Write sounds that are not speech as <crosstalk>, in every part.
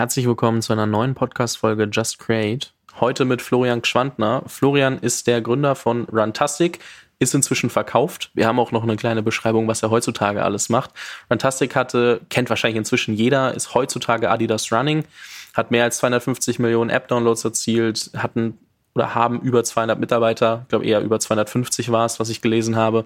Herzlich willkommen zu einer neuen Podcast-Folge Just Create. Heute mit Florian Gschwandner. Florian ist der Gründer von Runtastic, ist inzwischen verkauft. Wir haben auch noch eine kleine Beschreibung, was er heutzutage alles macht. Runtastic hatte, kennt wahrscheinlich inzwischen jeder, ist heutzutage Adidas Running, hat mehr als 250 Millionen App-Downloads erzielt, hatten oder haben über 200 Mitarbeiter, ich glaube eher über 250 war es, was ich gelesen habe,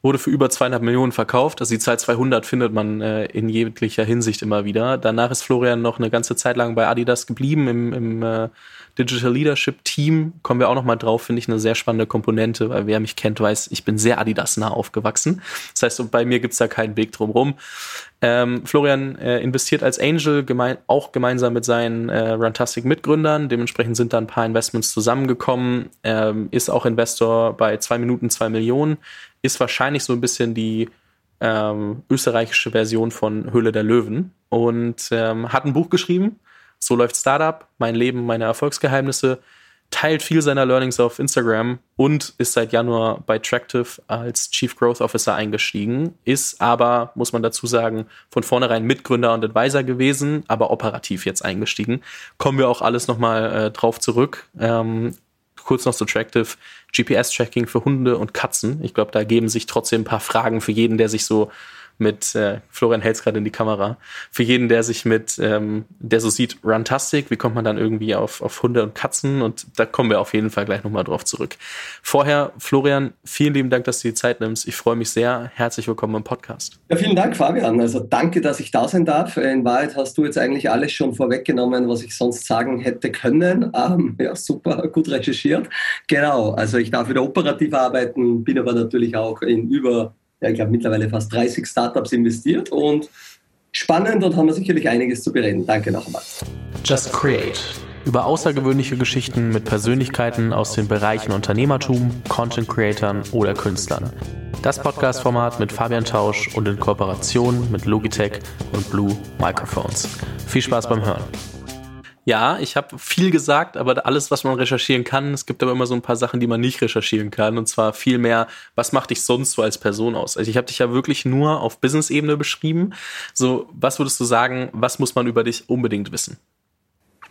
wurde für über 200 Millionen verkauft. Also die Zahl 200 findet man äh, in jeglicher Hinsicht immer wieder. Danach ist Florian noch eine ganze Zeit lang bei Adidas geblieben im, im äh, Digital Leadership Team. Kommen wir auch noch mal drauf, finde ich eine sehr spannende Komponente, weil wer mich kennt, weiß, ich bin sehr Adidas-nah aufgewachsen. Das heißt, bei mir gibt's da keinen Weg drum rum. Ähm, Florian äh, investiert als Angel gemein auch gemeinsam mit seinen äh, Runtastic-Mitgründern. Dementsprechend sind da ein paar Investments zusammengekommen. Ähm, ist auch Investor bei zwei Minuten zwei Millionen. Ist wahrscheinlich so ein bisschen die ähm, österreichische Version von Höhle der Löwen und ähm, hat ein Buch geschrieben. So läuft Startup, mein Leben, meine Erfolgsgeheimnisse teilt viel seiner Learnings auf Instagram und ist seit Januar bei Tractive als Chief Growth Officer eingestiegen, ist aber, muss man dazu sagen, von vornherein Mitgründer und Advisor gewesen, aber operativ jetzt eingestiegen. Kommen wir auch alles nochmal äh, drauf zurück. Ähm, kurz noch zu Tractive, GPS-Tracking für Hunde und Katzen. Ich glaube, da geben sich trotzdem ein paar Fragen für jeden, der sich so mit, äh, Florian hält gerade in die Kamera, für jeden, der sich mit, ähm, der so sieht, Runtastic, wie kommt man dann irgendwie auf, auf Hunde und Katzen und da kommen wir auf jeden Fall gleich nochmal drauf zurück. Vorher, Florian, vielen lieben Dank, dass du die Zeit nimmst. Ich freue mich sehr. Herzlich willkommen im Podcast. Ja, vielen Dank, Fabian. Also danke, dass ich da sein darf. In Wahrheit hast du jetzt eigentlich alles schon vorweggenommen, was ich sonst sagen hätte können. Ähm, ja, super, gut recherchiert. Genau, also ich darf wieder operativ arbeiten, bin aber natürlich auch in über ja, ich glaube, mittlerweile fast 30 Startups investiert und spannend und haben wir sicherlich einiges zu bereden. Danke nochmal. Just Create. Über außergewöhnliche Geschichten mit Persönlichkeiten aus den Bereichen Unternehmertum, Content Creatern oder Künstlern. Das Podcast-Format mit Fabian Tausch und in Kooperation mit Logitech und Blue Microphones. Viel Spaß beim Hören. Ja, ich habe viel gesagt, aber alles, was man recherchieren kann, es gibt aber immer so ein paar Sachen, die man nicht recherchieren kann. Und zwar viel mehr, was macht dich sonst so als Person aus? Also ich habe dich ja wirklich nur auf Business-Ebene beschrieben. So, was würdest du sagen, was muss man über dich unbedingt wissen?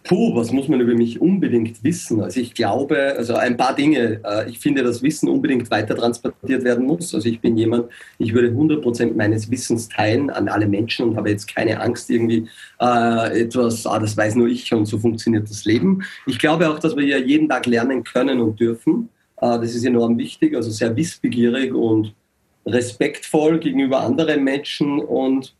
Puh, was muss man über mich unbedingt wissen? Also ich glaube, also ein paar Dinge. Äh, ich finde, dass Wissen unbedingt weiter transportiert werden muss. Also ich bin jemand, ich würde 100 Prozent meines Wissens teilen an alle Menschen und habe jetzt keine Angst irgendwie äh, etwas, ah, das weiß nur ich und so funktioniert das Leben. Ich glaube auch, dass wir ja jeden Tag lernen können und dürfen. Äh, das ist enorm wichtig, also sehr wissbegierig und respektvoll gegenüber anderen Menschen und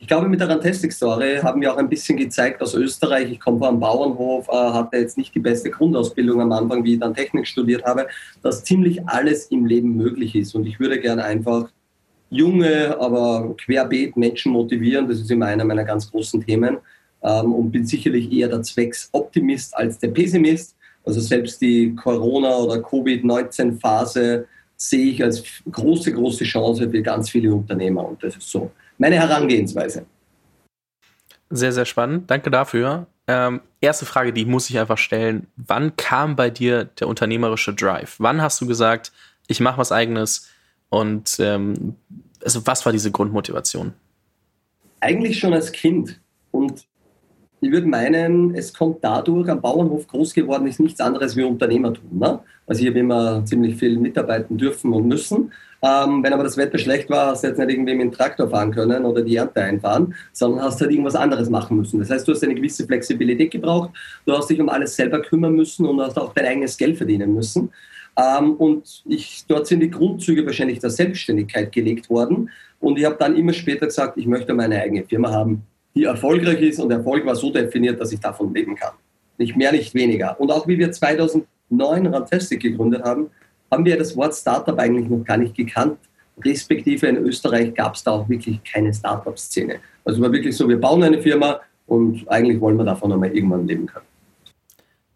ich glaube, mit der Rantastic-Story haben wir auch ein bisschen gezeigt aus Österreich. Ich komme vom Bauernhof, äh, hatte jetzt nicht die beste Grundausbildung am Anfang, wie ich dann Technik studiert habe, dass ziemlich alles im Leben möglich ist. Und ich würde gerne einfach junge, aber querbeet Menschen motivieren. Das ist immer einer meiner ganz großen Themen. Ähm, und bin sicherlich eher der Zwecksoptimist als der Pessimist. Also selbst die Corona- oder Covid-19-Phase sehe ich als große, große Chance für ganz viele Unternehmer. Und das ist so meine Herangehensweise. Sehr, sehr spannend. Danke dafür. Ähm, erste Frage, die muss ich einfach stellen. Wann kam bei dir der unternehmerische Drive? Wann hast du gesagt, ich mache was eigenes? Und ähm, also was war diese Grundmotivation? Eigentlich schon als Kind. Und ich würde meinen, es kommt dadurch, am Bauernhof groß geworden ist nichts anderes wie Unternehmertum. Ne? Also ich habe immer ziemlich viel mitarbeiten dürfen und müssen. Ähm, wenn aber das Wetter schlecht war, hast du jetzt nicht irgendwie mit dem Traktor fahren können oder die Ernte einfahren, sondern hast halt irgendwas anderes machen müssen. Das heißt, du hast eine gewisse Flexibilität gebraucht, du hast dich um alles selber kümmern müssen und hast auch dein eigenes Geld verdienen müssen. Ähm, und ich, dort sind die Grundzüge wahrscheinlich der Selbstständigkeit gelegt worden. Und ich habe dann immer später gesagt, ich möchte meine eigene Firma haben, die erfolgreich ist. Und Erfolg war so definiert, dass ich davon leben kann. Nicht mehr, nicht weniger. Und auch wie wir 2009 Rantastic gegründet haben, haben wir das Wort Startup eigentlich noch gar nicht gekannt. Respektive in Österreich gab es da auch wirklich keine Startup-Szene. Also war wirklich so, wir bauen eine Firma und eigentlich wollen wir davon einmal irgendwann leben können.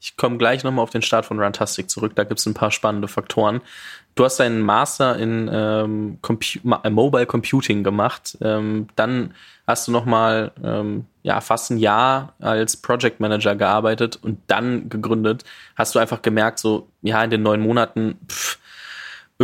Ich komme gleich nochmal auf den Start von Runtastic zurück. Da gibt es ein paar spannende Faktoren. Du hast deinen Master in ähm, Compu äh, Mobile Computing gemacht. Ähm, dann hast du nochmal ähm, ja, fast ein Jahr als Project Manager gearbeitet und dann gegründet. Hast du einfach gemerkt, so, ja, in den neun Monaten, pff,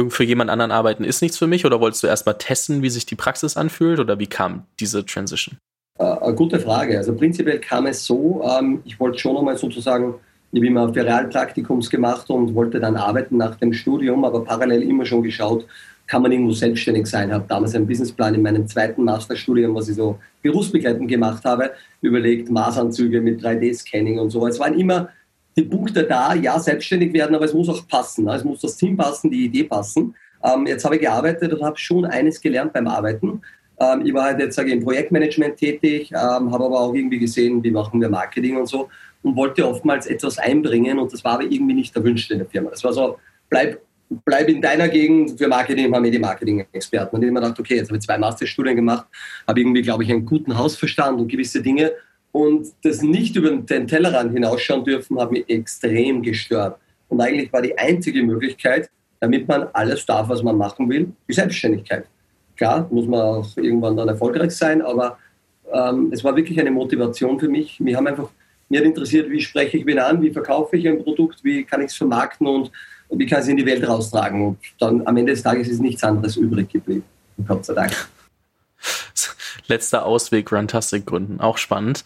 für jemand anderen arbeiten ist nichts für mich? Oder wolltest du erstmal testen, wie sich die Praxis anfühlt? Oder wie kam diese Transition? Äh, gute Frage. Also prinzipiell kam es so, ähm, ich wollte schon einmal sozusagen, ich habe immer für Realpraktikums gemacht und wollte dann arbeiten nach dem Studium, aber parallel immer schon geschaut, kann man irgendwo selbstständig sein. Ich habe damals einen Businessplan in meinem zweiten Masterstudium, was ich so berufsbegleitend gemacht habe, überlegt, Maßanzüge mit 3D-Scanning und so. Es waren immer die Punkte da, ja, selbstständig werden, aber es muss auch passen. Es muss das Team passen, die Idee passen. Ähm, jetzt habe ich gearbeitet und habe schon eines gelernt beim Arbeiten. Ähm, ich war halt jetzt sage ich, im Projektmanagement tätig, ähm, habe aber auch irgendwie gesehen, wie machen wir Marketing und so und wollte oftmals etwas einbringen und das war aber irgendwie nicht erwünscht in der Firma. Das war so, bleib, bleib in deiner Gegend, für Marketing haben wir die Marketing-Experten. Und ich habe mir gedacht, okay, jetzt habe ich zwei Masterstudien gemacht, habe irgendwie, glaube ich, einen guten Hausverstand und gewisse Dinge und das nicht über den Tellerrand hinausschauen dürfen, hat mich extrem gestört. Und eigentlich war die einzige Möglichkeit, damit man alles darf, was man machen will, die Selbstständigkeit. Klar, muss man auch irgendwann dann erfolgreich sein, aber ähm, es war wirklich eine Motivation für mich. Mir haben einfach mir hat interessiert, wie spreche ich wen an, wie verkaufe ich ein Produkt, wie kann ich es vermarkten und, wie kann ich es in die Welt raustragen. Und dann am Ende des Tages ist nichts anderes übrig geblieben. Gott sei Dank. Letzter Ausweg, Runtastic gründen. Auch spannend.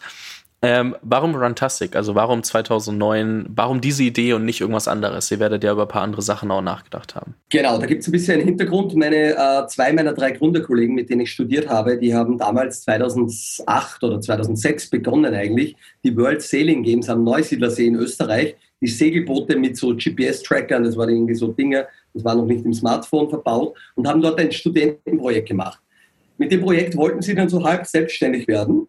Ähm, warum Runtastic? Also warum 2009? Warum diese Idee und nicht irgendwas anderes? Ihr werdet ja über ein paar andere Sachen auch nachgedacht haben. Genau, da gibt es ein bisschen einen Hintergrund. Meine äh, zwei meiner drei Gründerkollegen, mit denen ich studiert habe, die haben damals 2008 oder 2006 begonnen eigentlich die World Sailing Games am Neusiedlersee in Österreich. Die Segelboote mit so GPS-Trackern, das waren irgendwie so Dinge, das war noch nicht im Smartphone verbaut und haben dort ein Studentenprojekt gemacht. Mit dem Projekt wollten sie dann so halb selbstständig werden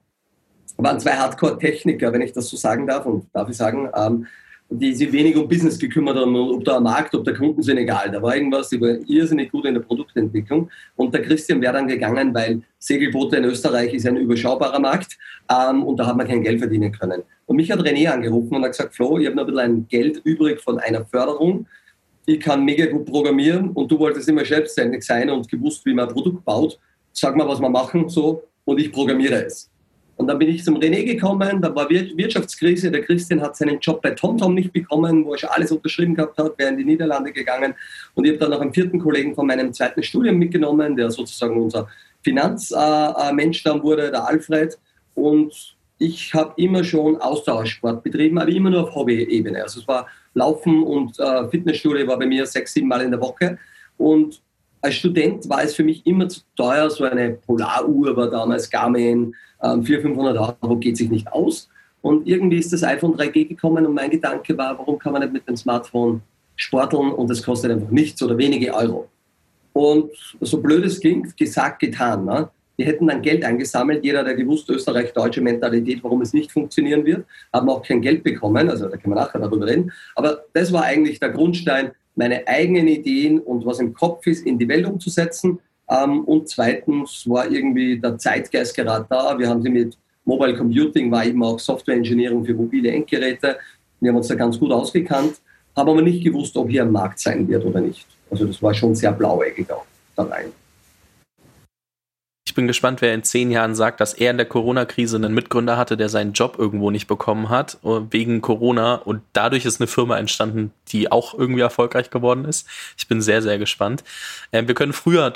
waren zwei Hardcore-Techniker, wenn ich das so sagen darf, und darf ich sagen, ähm, die sich wenig um Business gekümmert haben, ob der Markt, ob der Kunden sind egal. Da war irgendwas, die war irrsinnig gut in der Produktentwicklung. Und der Christian wäre dann gegangen, weil Segelboote in Österreich ist ein überschaubarer Markt ähm, und da hat man kein Geld verdienen können. Und mich hat René angerufen und hat gesagt, Flo, ich habe noch ein bisschen Geld übrig von einer Förderung. Ich kann mega gut programmieren und du wolltest immer selbstständig sein und gewusst, wie man ein Produkt baut. Sag mal, was wir machen so und ich programmiere es. Und dann bin ich zum René gekommen, da war Wirtschaftskrise, der Christian hat seinen Job bei TomTom nicht bekommen, wo er schon alles unterschrieben gehabt hat, wäre in die Niederlande gegangen. Und ich habe dann noch einen vierten Kollegen von meinem zweiten Studium mitgenommen, der sozusagen unser Finanzmensch dann wurde, der Alfred. Und ich habe immer schon Austauschsport betrieben, aber immer nur auf Hobby-Ebene. Also es war Laufen und äh, Fitnessstudio war bei mir sechs, sieben Mal in der Woche. Und als Student war es für mich immer zu teuer. So eine Polaruhr war damals Garmin, 400, ähm, 500 Euro geht sich nicht aus. Und irgendwie ist das iPhone 3G gekommen und mein Gedanke war, warum kann man nicht mit dem Smartphone sporteln und das kostet einfach nichts oder wenige Euro. Und so blöd es klingt, gesagt, getan. Ne? Wir hätten dann Geld eingesammelt, jeder, der gewusst, Österreich-deutsche Mentalität, warum es nicht funktionieren wird, haben auch kein Geld bekommen, also da können wir nachher darüber reden. Aber das war eigentlich der Grundstein, meine eigenen Ideen und was im Kopf ist, in die Welt umzusetzen. Ähm, und zweitens war irgendwie der Zeitgeist gerade da. Wir haben sie mit Mobile Computing, war eben auch Software Engineering für mobile Endgeräte. Wir haben uns da ganz gut ausgekannt, haben aber nicht gewusst, ob hier ein Markt sein wird oder nicht. Also das war schon sehr blauäugig auch da rein. Ich bin gespannt, wer in zehn Jahren sagt, dass er in der Corona-Krise einen Mitgründer hatte, der seinen Job irgendwo nicht bekommen hat, äh, wegen Corona. Und dadurch ist eine Firma entstanden, die auch irgendwie erfolgreich geworden ist. Ich bin sehr, sehr gespannt. Ähm, wir können früher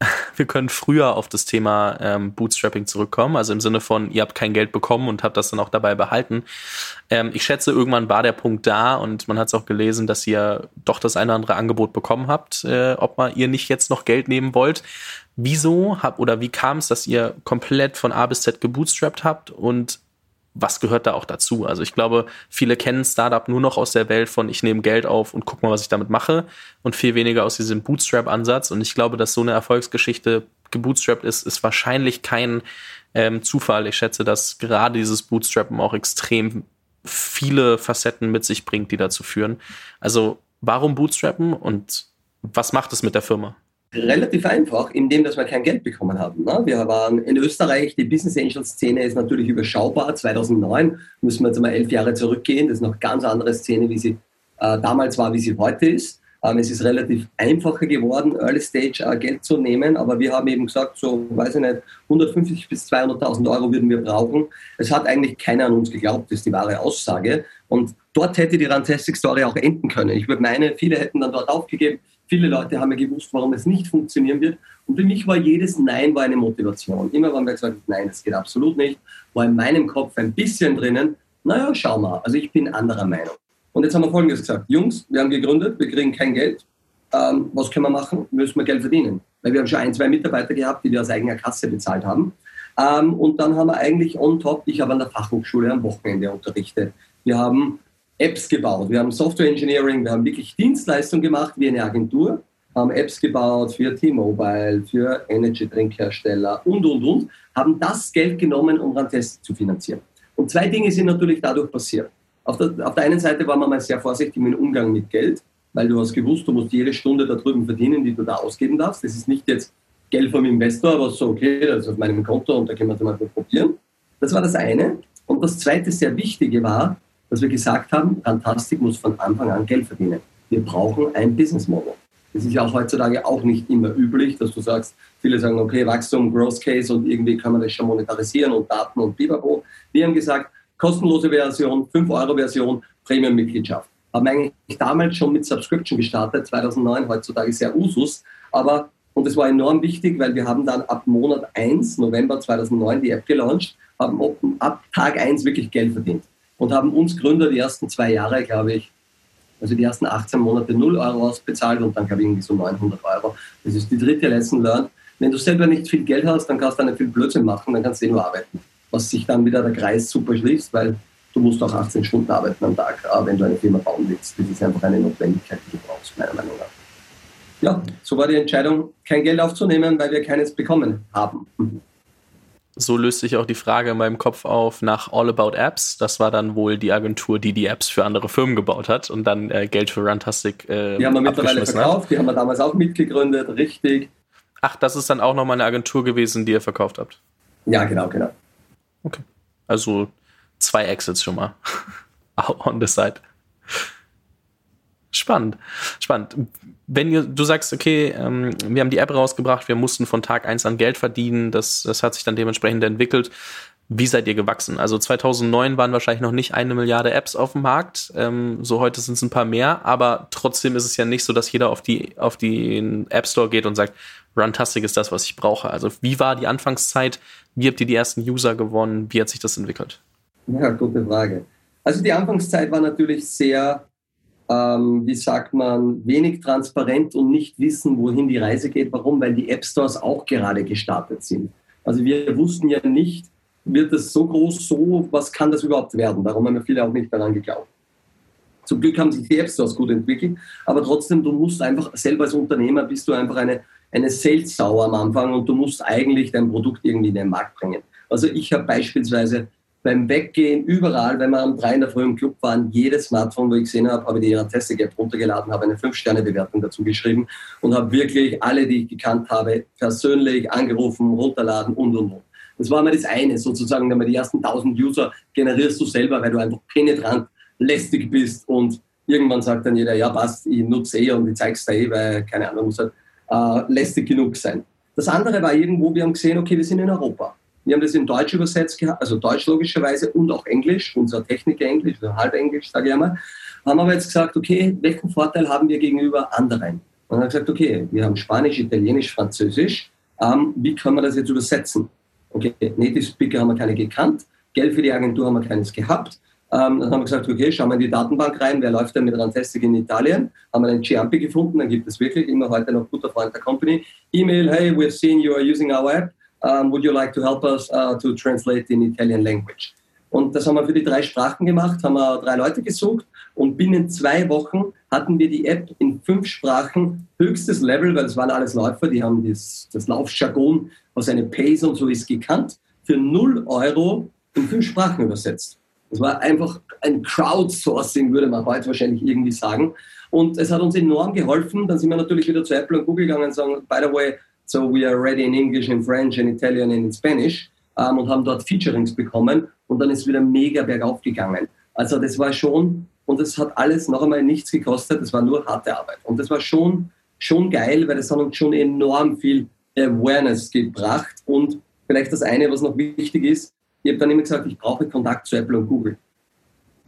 <laughs> wir können früher auf das Thema ähm, Bootstrapping zurückkommen, also im Sinne von, ihr habt kein Geld bekommen und habt das dann auch dabei behalten. Ähm, ich schätze, irgendwann war der Punkt da und man hat es auch gelesen, dass ihr doch das eine oder andere Angebot bekommen habt, äh, ob mal ihr nicht jetzt noch Geld nehmen wollt. Wieso habt oder wie kam es, dass ihr komplett von A bis Z gebootstrapped habt und was gehört da auch dazu? Also ich glaube, viele kennen Startup nur noch aus der Welt von ich nehme Geld auf und guck mal, was ich damit mache und viel weniger aus diesem Bootstrap-Ansatz. Und ich glaube, dass so eine Erfolgsgeschichte gebootstrapped ist, ist wahrscheinlich kein ähm, Zufall. Ich schätze, dass gerade dieses Bootstrappen auch extrem viele Facetten mit sich bringt, die dazu führen. Also warum Bootstrappen und was macht es mit der Firma? Relativ einfach, indem dass wir kein Geld bekommen haben. Ne? Wir waren in Österreich, die Business Angel Szene ist natürlich überschaubar. 2009 müssen wir jetzt mal elf Jahre zurückgehen. Das ist noch eine ganz andere Szene, wie sie äh, damals war, wie sie heute ist. Ähm, es ist relativ einfacher geworden, Early Stage äh, Geld zu nehmen, aber wir haben eben gesagt, so, weiß ich nicht, 150 bis 200.000 Euro würden wir brauchen. Es hat eigentlich keiner an uns geglaubt, das ist die wahre Aussage. Und dort hätte die Rantastic Story auch enden können. Ich würde meine, viele hätten dann dort aufgegeben, Viele Leute haben ja gewusst, warum es nicht funktionieren wird. Und für mich war jedes Nein war eine Motivation. Immer wenn wir gesagt haben, nein, das geht absolut nicht, war in meinem Kopf ein bisschen drinnen, naja, schau mal, also ich bin anderer Meinung. Und jetzt haben wir Folgendes gesagt, Jungs, wir haben gegründet, wir kriegen kein Geld. Ähm, was können wir machen? Müssen wir Geld verdienen. Weil wir haben schon ein, zwei Mitarbeiter gehabt, die wir aus eigener Kasse bezahlt haben. Ähm, und dann haben wir eigentlich on top, ich habe an der Fachhochschule am Wochenende unterrichtet. Wir haben Apps gebaut, wir haben Software Engineering, wir haben wirklich Dienstleistungen gemacht wie eine Agentur, haben Apps gebaut für T-Mobile, für Energy-Trinkhersteller und, und, und, haben das Geld genommen, um Randtests zu finanzieren. Und zwei Dinge sind natürlich dadurch passiert. Auf der, auf der einen Seite war man mal sehr vorsichtig dem Umgang mit Geld, weil du hast gewusst, du musst jede Stunde da drüben verdienen, die du da ausgeben darfst. Das ist nicht jetzt Geld vom Investor, aber so, okay, das ist auf meinem Konto und da können wir es mal probieren. Das war das eine. Und das zweite sehr Wichtige war, dass wir gesagt haben, Fantastik muss von Anfang an Geld verdienen. Wir brauchen ein Business Model. Das ist ja auch heutzutage auch nicht immer üblich, dass du sagst, viele sagen, okay, Wachstum, Growth Case und irgendwie kann man das schon monetarisieren und Daten und Bibabo. Wir haben gesagt, kostenlose Version, 5-Euro-Version, Premium-Mitgliedschaft. Haben eigentlich damals schon mit Subscription gestartet, 2009, heutzutage sehr Usus, aber und das war enorm wichtig, weil wir haben dann ab Monat 1, November 2009, die App gelauncht, haben ab Tag 1 wirklich Geld verdient und haben uns Gründer die ersten zwei Jahre, glaube ich, also die ersten 18 Monate 0 Euro ausbezahlt und dann glaube ich irgendwie so 900 Euro. Das ist die dritte Lesson learned. Wenn du selber nicht viel Geld hast, dann kannst du nicht viel Blödsinn machen, dann kannst du eh nur arbeiten. Was sich dann wieder der Kreis super schließt, weil du musst auch 18 Stunden arbeiten am Tag, wenn du eine Firma bauen willst. Das ist einfach eine Notwendigkeit, die du brauchst, meiner Meinung nach. Ja, so war die Entscheidung, kein Geld aufzunehmen, weil wir keines bekommen haben so löst sich auch die Frage in meinem Kopf auf nach All About Apps. Das war dann wohl die Agentur, die die Apps für andere Firmen gebaut hat und dann äh, Geld für Runtastic äh, Die haben wir mittlerweile verkauft, hat. die haben wir damals auch mitgegründet, richtig. Ach, das ist dann auch nochmal eine Agentur gewesen, die ihr verkauft habt? Ja, genau, genau. Okay. Also zwei Exits schon mal <laughs> on the side. Spannend, spannend. Wenn ihr, du sagst, okay, ähm, wir haben die App rausgebracht, wir mussten von Tag eins an Geld verdienen, das, das hat sich dann dementsprechend entwickelt. Wie seid ihr gewachsen? Also 2009 waren wahrscheinlich noch nicht eine Milliarde Apps auf dem Markt. Ähm, so heute sind es ein paar mehr, aber trotzdem ist es ja nicht so, dass jeder auf die auf den App Store geht und sagt, Runtastic ist das, was ich brauche. Also wie war die Anfangszeit? Wie habt ihr die ersten User gewonnen? Wie hat sich das entwickelt? Ja, gute Frage. Also die Anfangszeit war natürlich sehr ähm, wie sagt man, wenig transparent und nicht wissen, wohin die Reise geht. Warum? Weil die App Stores auch gerade gestartet sind. Also wir wussten ja nicht, wird es so groß, so, was kann das überhaupt werden? Darum haben wir viele auch nicht daran geglaubt. Zum Glück haben sich die App Stores gut entwickelt, aber trotzdem, du musst einfach selber als Unternehmer bist du einfach eine, eine Sales-Sau am Anfang und du musst eigentlich dein Produkt irgendwie in den Markt bringen. Also ich habe beispielsweise beim Weggehen, überall, wenn wir um drei in der Früh im Club waren, jedes Smartphone, wo ich gesehen habe, habe ich die Fantastic-App runtergeladen, habe eine 5-Sterne-Bewertung dazu geschrieben und habe wirklich alle, die ich gekannt habe, persönlich angerufen, runterladen und, und, und. Das war immer das eine, sozusagen, wenn man die ersten 1000 User generierst du selber, weil du einfach penetrant, lästig bist und irgendwann sagt dann jeder, ja passt, ich nutze eh und ich zeig's dir eh, weil, keine Ahnung, muss halt äh, lästig genug sein. Das andere war irgendwo, wir haben gesehen, okay, wir sind in Europa. Wir haben das in Deutsch übersetzt also Deutsch logischerweise und auch Englisch, unser Techniker Englisch, also halb Englisch, sage ich einmal. Haben aber jetzt gesagt, okay, welchen Vorteil haben wir gegenüber anderen? Und dann gesagt, okay, wir haben Spanisch, Italienisch, Französisch. Ähm, wie können wir das jetzt übersetzen? Okay, Native Speaker haben wir keine gekannt. Geld für die Agentur haben wir keines gehabt. Ähm, dann haben wir gesagt, okay, schauen wir in die Datenbank rein, wer läuft denn mit Rantastic in Italien? Haben wir einen Giampi gefunden, dann gibt es wirklich immer heute noch guter Freund der Company. E-Mail, hey, we've seen you are using our app um, would you like to help us uh, to translate in Italian language? Und das haben wir für die drei Sprachen gemacht, haben wir drei Leute gesucht und binnen zwei Wochen hatten wir die App in fünf Sprachen, höchstes Level, weil es waren alles Läufer, die haben das, das Laufjargon, was eine Pace und so ist, gekannt, für 0 Euro in fünf Sprachen übersetzt. Das war einfach ein Crowdsourcing, würde man heute wahrscheinlich irgendwie sagen. Und es hat uns enorm geholfen. Dann sind wir natürlich wieder zu Apple und Google gegangen und sagen, by the way, So we are ready in English, in French, in Italian and in Spanish ähm, und haben dort Featurings bekommen und dann ist wieder mega bergauf gegangen. Also das war schon, und das hat alles noch einmal nichts gekostet, das war nur harte Arbeit. Und das war schon, schon geil, weil das hat uns schon enorm viel Awareness gebracht und vielleicht das eine, was noch wichtig ist, ich habe dann immer gesagt, ich brauche Kontakt zu Apple und Google.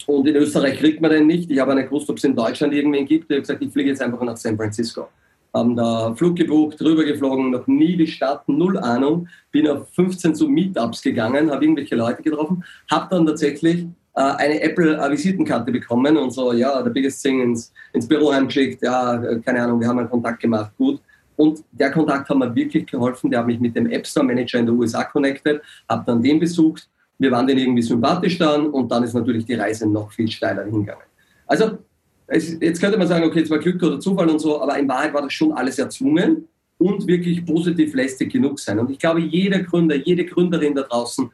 Und in Österreich kriegt man den nicht. Ich habe nicht gewusst, ob es in Deutschland irgendwen gibt. Ich habe gesagt, ich fliege jetzt einfach nach San Francisco. Haben da Flug gebucht, drüber geflogen, noch nie die Stadt, null Ahnung, bin auf 15 so Meetups gegangen, habe irgendwelche Leute getroffen, habe dann tatsächlich äh, eine Apple-Visitenkarte bekommen und so, ja, der biggest thing ins, ins Büro heimgeschickt, ja, keine Ahnung, wir haben einen Kontakt gemacht, gut. Und der Kontakt hat mir wirklich geholfen, der hat mich mit dem App Store Manager in den USA connected, habe dann den besucht, wir waren den irgendwie sympathisch dann und dann ist natürlich die Reise noch viel steiler hingegangen. Also es, jetzt könnte man sagen, okay, es war Glück oder Zufall und so, aber in Wahrheit war das schon alles erzwungen und wirklich positiv lästig genug sein. Und ich glaube, jeder Gründer, jede Gründerin da draußen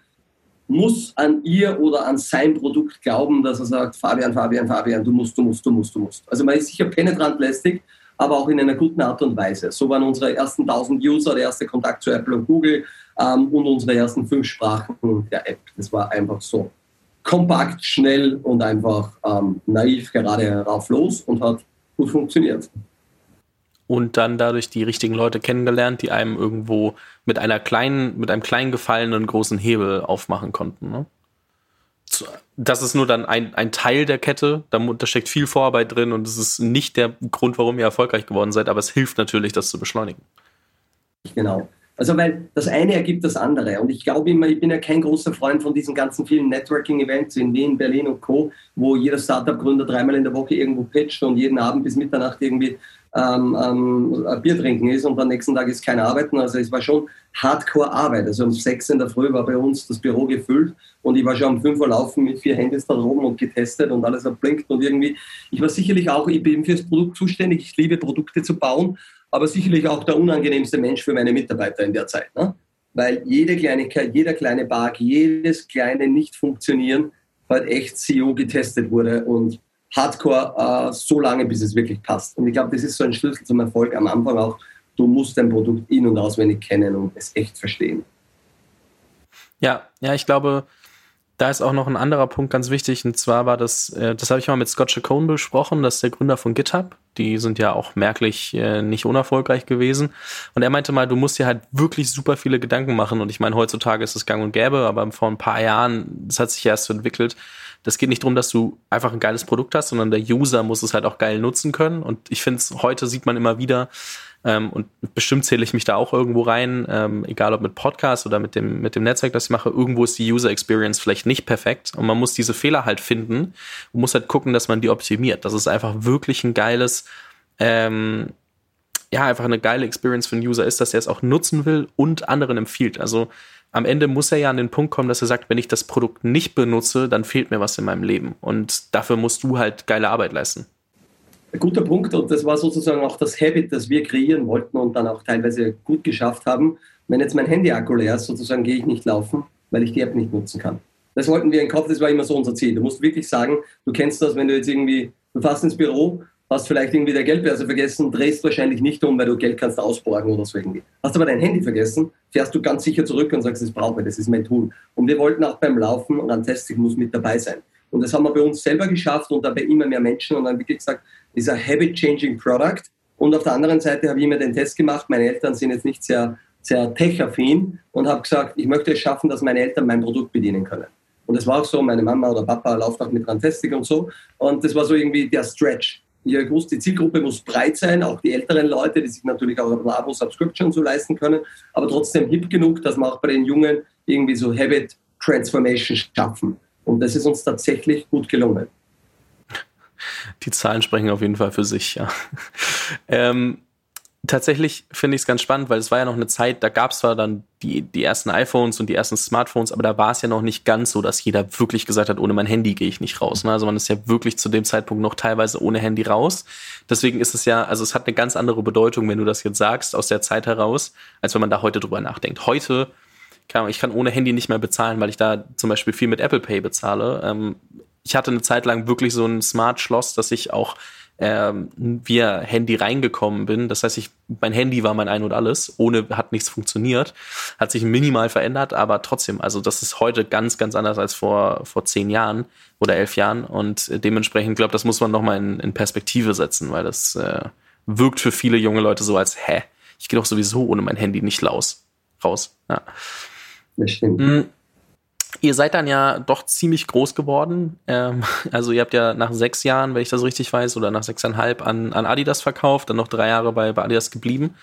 muss an ihr oder an sein Produkt glauben, dass er sagt, Fabian, Fabian, Fabian, du musst, du musst, du musst, du musst. Also man ist sicher penetrant lästig, aber auch in einer guten Art und Weise. So waren unsere ersten 1000 User, der erste Kontakt zu Apple und Google ähm, und unsere ersten fünf Sprachen der App. Das war einfach so kompakt, schnell und einfach ähm, naiv gerade rauf los und hat gut funktioniert und dann dadurch die richtigen Leute kennengelernt, die einem irgendwo mit einer kleinen, mit einem kleinen Gefallen einen großen Hebel aufmachen konnten. Ne? Das ist nur dann ein, ein Teil der Kette, da, da steckt viel Vorarbeit drin und es ist nicht der Grund, warum ihr erfolgreich geworden seid, aber es hilft natürlich, das zu beschleunigen. Genau. Also weil das eine ergibt das andere. Und ich glaube immer, ich bin ja kein großer Freund von diesen ganzen vielen Networking-Events in Wien, Berlin und Co., wo jeder Startup-Gründer dreimal in der Woche irgendwo pitcht und jeden Abend bis Mitternacht irgendwie ähm, ähm, Bier trinken ist und am nächsten Tag ist kein Arbeiten. Also es war schon Hardcore-Arbeit. Also um sechs in der Früh war bei uns das Büro gefüllt und ich war schon um fünf Uhr laufen mit vier Handys da oben und getestet und alles erblinkt und irgendwie, ich war sicherlich auch, ich bin fürs Produkt zuständig, ich liebe Produkte zu bauen, aber sicherlich auch der unangenehmste Mensch für meine Mitarbeiter in der Zeit. Ne? Weil jede Kleinigkeit, jeder kleine Bug, jedes kleine Nicht-Funktionieren halt echt CEO getestet wurde und Hardcore äh, so lange, bis es wirklich passt. Und ich glaube, das ist so ein Schlüssel zum Erfolg am Anfang auch. Du musst dein Produkt in- und auswendig kennen und es echt verstehen. Ja, ja, ich glaube, da ist auch noch ein anderer Punkt ganz wichtig, und zwar war das, äh, das habe ich mal mit Scott Chacon besprochen, das ist der Gründer von GitHub. Die sind ja auch merklich äh, nicht unerfolgreich gewesen. Und er meinte mal, du musst dir halt wirklich super viele Gedanken machen. Und ich meine, heutzutage ist es gang und gäbe, aber vor ein paar Jahren, das hat sich ja erst so entwickelt, das geht nicht darum, dass du einfach ein geiles Produkt hast, sondern der User muss es halt auch geil nutzen können. Und ich finde es, heute sieht man immer wieder, ähm, und bestimmt zähle ich mich da auch irgendwo rein, ähm, egal ob mit Podcast oder mit dem, mit dem Netzwerk, das ich mache, irgendwo ist die User Experience vielleicht nicht perfekt. Und man muss diese Fehler halt finden und muss halt gucken, dass man die optimiert. Das ist einfach wirklich ein geiles, ähm, ja, einfach eine geile Experience für den User ist, dass er es auch nutzen will und anderen empfiehlt. Also am Ende muss er ja an den Punkt kommen, dass er sagt, wenn ich das Produkt nicht benutze, dann fehlt mir was in meinem Leben. Und dafür musst du halt geile Arbeit leisten. Guter Punkt und das war sozusagen auch das Habit, das wir kreieren wollten und dann auch teilweise gut geschafft haben. Wenn jetzt mein Handy-Akku leer ist, sozusagen gehe ich nicht laufen, weil ich die App nicht nutzen kann. Das wollten wir im Kopf, das war immer so unser Ziel. Du musst wirklich sagen, du kennst das, wenn du jetzt irgendwie, du fährst ins Büro hast vielleicht irgendwie der Geldbörse vergessen, drehst wahrscheinlich nicht um, weil du Geld kannst ausborgen oder so irgendwie. Hast aber dein Handy vergessen, fährst du ganz sicher zurück und sagst, das brauche ich, das ist mein Tool. Und wir wollten auch beim Laufen und an Testing muss mit dabei sein. Und das haben wir bei uns selber geschafft und dabei immer mehr Menschen und dann wirklich gesagt, ein habit-changing Product. Und auf der anderen Seite habe ich immer den Test gemacht. Meine Eltern sind jetzt nicht sehr, sehr tech-affin und habe gesagt, ich möchte es schaffen, dass meine Eltern mein Produkt bedienen können. Und das war auch so, meine Mama oder Papa laufen auch mit Rantastic und so. Und das war so irgendwie der Stretch ihr gewusst, die Zielgruppe muss breit sein, auch die älteren Leute, die sich natürlich auch ein Abo-Subscription so leisten können, aber trotzdem hip genug, dass wir auch bei den Jungen irgendwie so Habit Transformation schaffen. Und das ist uns tatsächlich gut gelungen. Die Zahlen sprechen auf jeden Fall für sich, ja. Ähm, tatsächlich finde ich es ganz spannend, weil es war ja noch eine Zeit, da gab es zwar dann die, die ersten iPhones und die ersten Smartphones, aber da war es ja noch nicht ganz so, dass jeder wirklich gesagt hat, ohne mein Handy gehe ich nicht raus. Ne? Also man ist ja wirklich zu dem Zeitpunkt noch teilweise ohne Handy raus. Deswegen ist es ja, also es hat eine ganz andere Bedeutung, wenn du das jetzt sagst, aus der Zeit heraus, als wenn man da heute drüber nachdenkt. Heute kann ich kann ohne Handy nicht mehr bezahlen, weil ich da zum Beispiel viel mit Apple Pay bezahle. Ähm, ich hatte eine Zeit lang wirklich so ein Smart-Schloss, dass ich auch ähm, via Handy reingekommen bin. Das heißt, ich, mein Handy war mein Ein und Alles. Ohne hat nichts funktioniert. Hat sich minimal verändert, aber trotzdem, also das ist heute ganz, ganz anders als vor, vor zehn Jahren oder elf Jahren. Und dementsprechend, glaube das muss man nochmal in, in Perspektive setzen, weil das äh, wirkt für viele junge Leute so als, hä, ich gehe doch sowieso ohne mein Handy nicht raus. Raus. Ja. Das stimmt. Mhm. Ihr seid dann ja doch ziemlich groß geworden. Ähm, <laughs> also ihr habt ja nach sechs Jahren, wenn ich das richtig weiß, oder nach sechseinhalb an, an Adidas verkauft, dann noch drei Jahre bei, bei Adidas geblieben.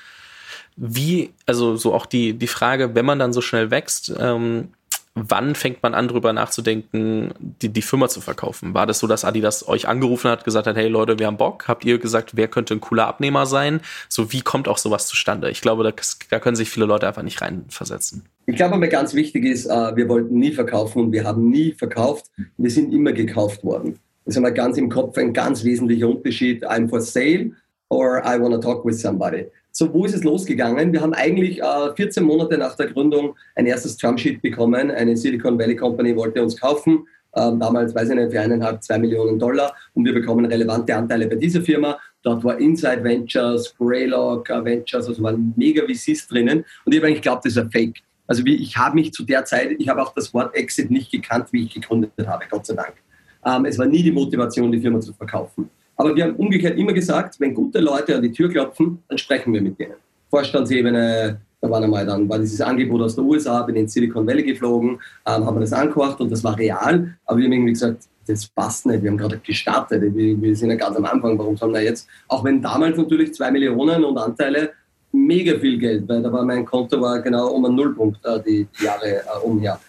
Wie, also so auch die, die Frage, wenn man dann so schnell wächst, ähm, wann fängt man an, drüber nachzudenken, die, die Firma zu verkaufen? War das so, dass Adidas euch angerufen hat, gesagt hat, hey Leute, wir haben Bock? Habt ihr gesagt, wer könnte ein cooler Abnehmer sein? So, wie kommt auch sowas zustande? Ich glaube, da, da können sich viele Leute einfach nicht reinversetzen. Ich glaube, mir ganz wichtig ist, äh, wir wollten nie verkaufen und wir haben nie verkauft. Wir sind immer gekauft worden. Das ist einmal ganz im Kopf ein ganz wesentlicher Unterschied. I'm for sale or I want to talk with somebody. So, wo ist es losgegangen? Wir haben eigentlich äh, 14 Monate nach der Gründung ein erstes Termsheet bekommen. Eine Silicon Valley Company wollte uns kaufen. Ähm, damals, weiß ich nicht, für eineinhalb, zwei Millionen Dollar. Und wir bekommen relevante Anteile bei dieser Firma. Dort war Inside Ventures, Greylock uh, Ventures, also waren mega VCs drinnen. Und ich habe eigentlich geglaubt, das ist ein Fake. Also wie, ich habe mich zu der Zeit, ich habe auch das Wort Exit nicht gekannt, wie ich gegründet habe, Gott sei Dank. Ähm, es war nie die Motivation, die Firma zu verkaufen. Aber wir haben umgekehrt immer gesagt, wenn gute Leute an die Tür klopfen, dann sprechen wir mit denen. Vorstandsebene, da war einmal dann war dieses Angebot aus der USA, bin in Silicon Valley geflogen, ähm, haben wir das angehört und das war real. Aber wir haben irgendwie gesagt, das passt nicht, wir haben gerade gestartet, wir, wir sind ja ganz am Anfang, warum sollen wir jetzt, auch wenn damals natürlich zwei Millionen und Anteile mega viel Geld, weil da war mein Konto war genau um einen Nullpunkt äh, die Jahre äh, umher.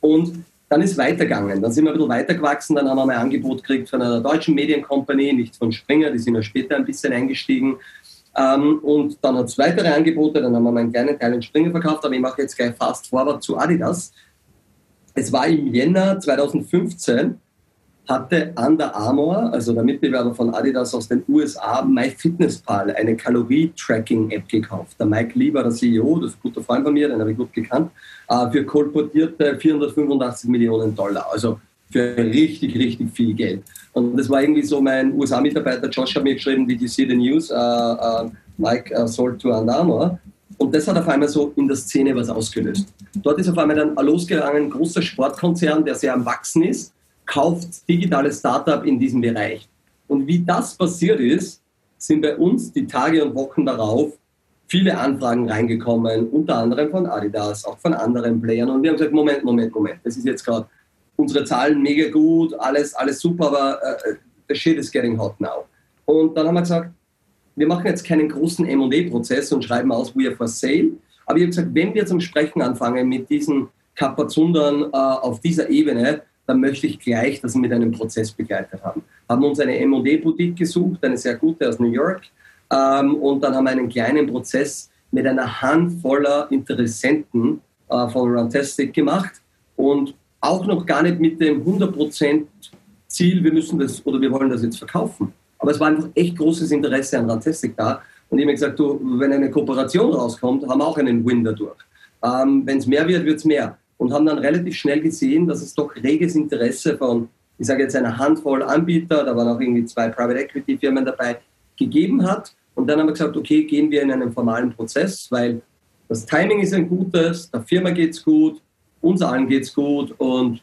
Und dann ist weitergegangen. Dann sind wir ein bisschen weitergewachsen. Dann haben wir mal ein Angebot gekriegt von einer deutschen Medienkompanie, nicht von Springer, die sind ja später ein bisschen eingestiegen. Ähm, und dann hat es weitere Angebote. Dann haben wir mal einen kleinen Teil in Springer verkauft. Aber ich mache jetzt gleich fast forward zu Adidas. Es war im Jänner 2015 hatte Under Armour, also der Mitbewerber von Adidas aus den USA, MyFitnessPal, eine Kalorie-Tracking-App gekauft. Der Mike Lieber, der CEO, das ist ein guter Freund von mir, den habe ich gut gekannt, äh, für kolportierte 485 Millionen Dollar. Also für richtig, richtig viel Geld. Und das war irgendwie so, mein USA-Mitarbeiter Josh hat mir geschrieben, wie you see the news, uh, uh, Mike uh, sold to Under Armour. Und das hat auf einmal so in der Szene was ausgelöst. Dort ist auf einmal dann losgegangen, ein großer Sportkonzern, der sehr am Wachsen ist, kauft digitales Startup in diesem Bereich. Und wie das passiert ist, sind bei uns die Tage und Wochen darauf viele Anfragen reingekommen, unter anderem von Adidas, auch von anderen Playern. Und wir haben gesagt, Moment, Moment, Moment, das ist jetzt gerade unsere Zahlen mega gut, alles, alles super, aber uh, the shit is getting hot now. Und dann haben wir gesagt, wir machen jetzt keinen großen M&A-Prozess und schreiben aus, we are for sale. Aber ich habe gesagt, wenn wir zum Sprechen anfangen mit diesen Kapazundern uh, auf dieser Ebene, dann möchte ich gleich das mit einem Prozess begleitet haben. Haben uns eine M&D-Boutique gesucht, eine sehr gute aus New York, ähm, und dann haben wir einen kleinen Prozess mit einer Handvoller Interessenten äh, von Runtastic gemacht und auch noch gar nicht mit dem 100% Ziel, wir müssen das oder wir wollen das jetzt verkaufen. Aber es war einfach echt großes Interesse an Runtastic da. Und ich habe gesagt, du, wenn eine Kooperation rauskommt, haben wir auch einen Win dadurch. Ähm, wenn es mehr wird, wird es mehr und haben dann relativ schnell gesehen, dass es doch reges Interesse von, ich sage jetzt einer Handvoll Anbieter, da waren auch irgendwie zwei Private Equity Firmen dabei, gegeben hat. Und dann haben wir gesagt, okay, gehen wir in einen formalen Prozess, weil das Timing ist ein gutes, der Firma geht es gut, uns allen geht es gut und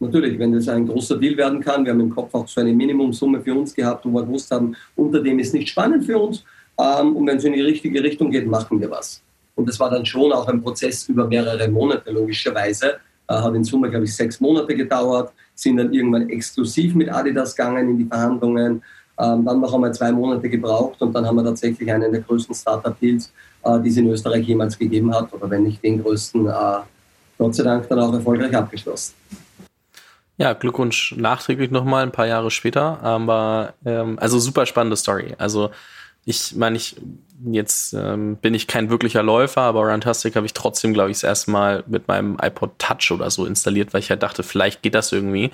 natürlich, wenn das ein großer Deal werden kann, wir haben im Kopf auch so eine Minimumsumme für uns gehabt, wo wir gewusst haben, unter dem ist nicht spannend für uns. Ähm, und wenn es in die richtige Richtung geht, machen wir was. Und das war dann schon auch ein Prozess über mehrere Monate, logischerweise. Äh, hat in Summe, glaube ich, sechs Monate gedauert, sind dann irgendwann exklusiv mit Adidas gegangen in die Verhandlungen, ähm, dann noch einmal zwei Monate gebraucht und dann haben wir tatsächlich einen der größten Startup-Deals, äh, die es in Österreich jemals gegeben hat, oder wenn nicht den größten, äh, Gott sei Dank dann auch erfolgreich abgeschlossen. Ja, Glückwunsch nachträglich nochmal, ein paar Jahre später. Aber ähm, also super spannende Story. Also ich meine, ich jetzt ähm, bin ich kein wirklicher Läufer, aber Runtastic habe ich trotzdem, glaube ich, das erste Mal mit meinem iPod Touch oder so installiert, weil ich halt dachte, vielleicht geht das irgendwie.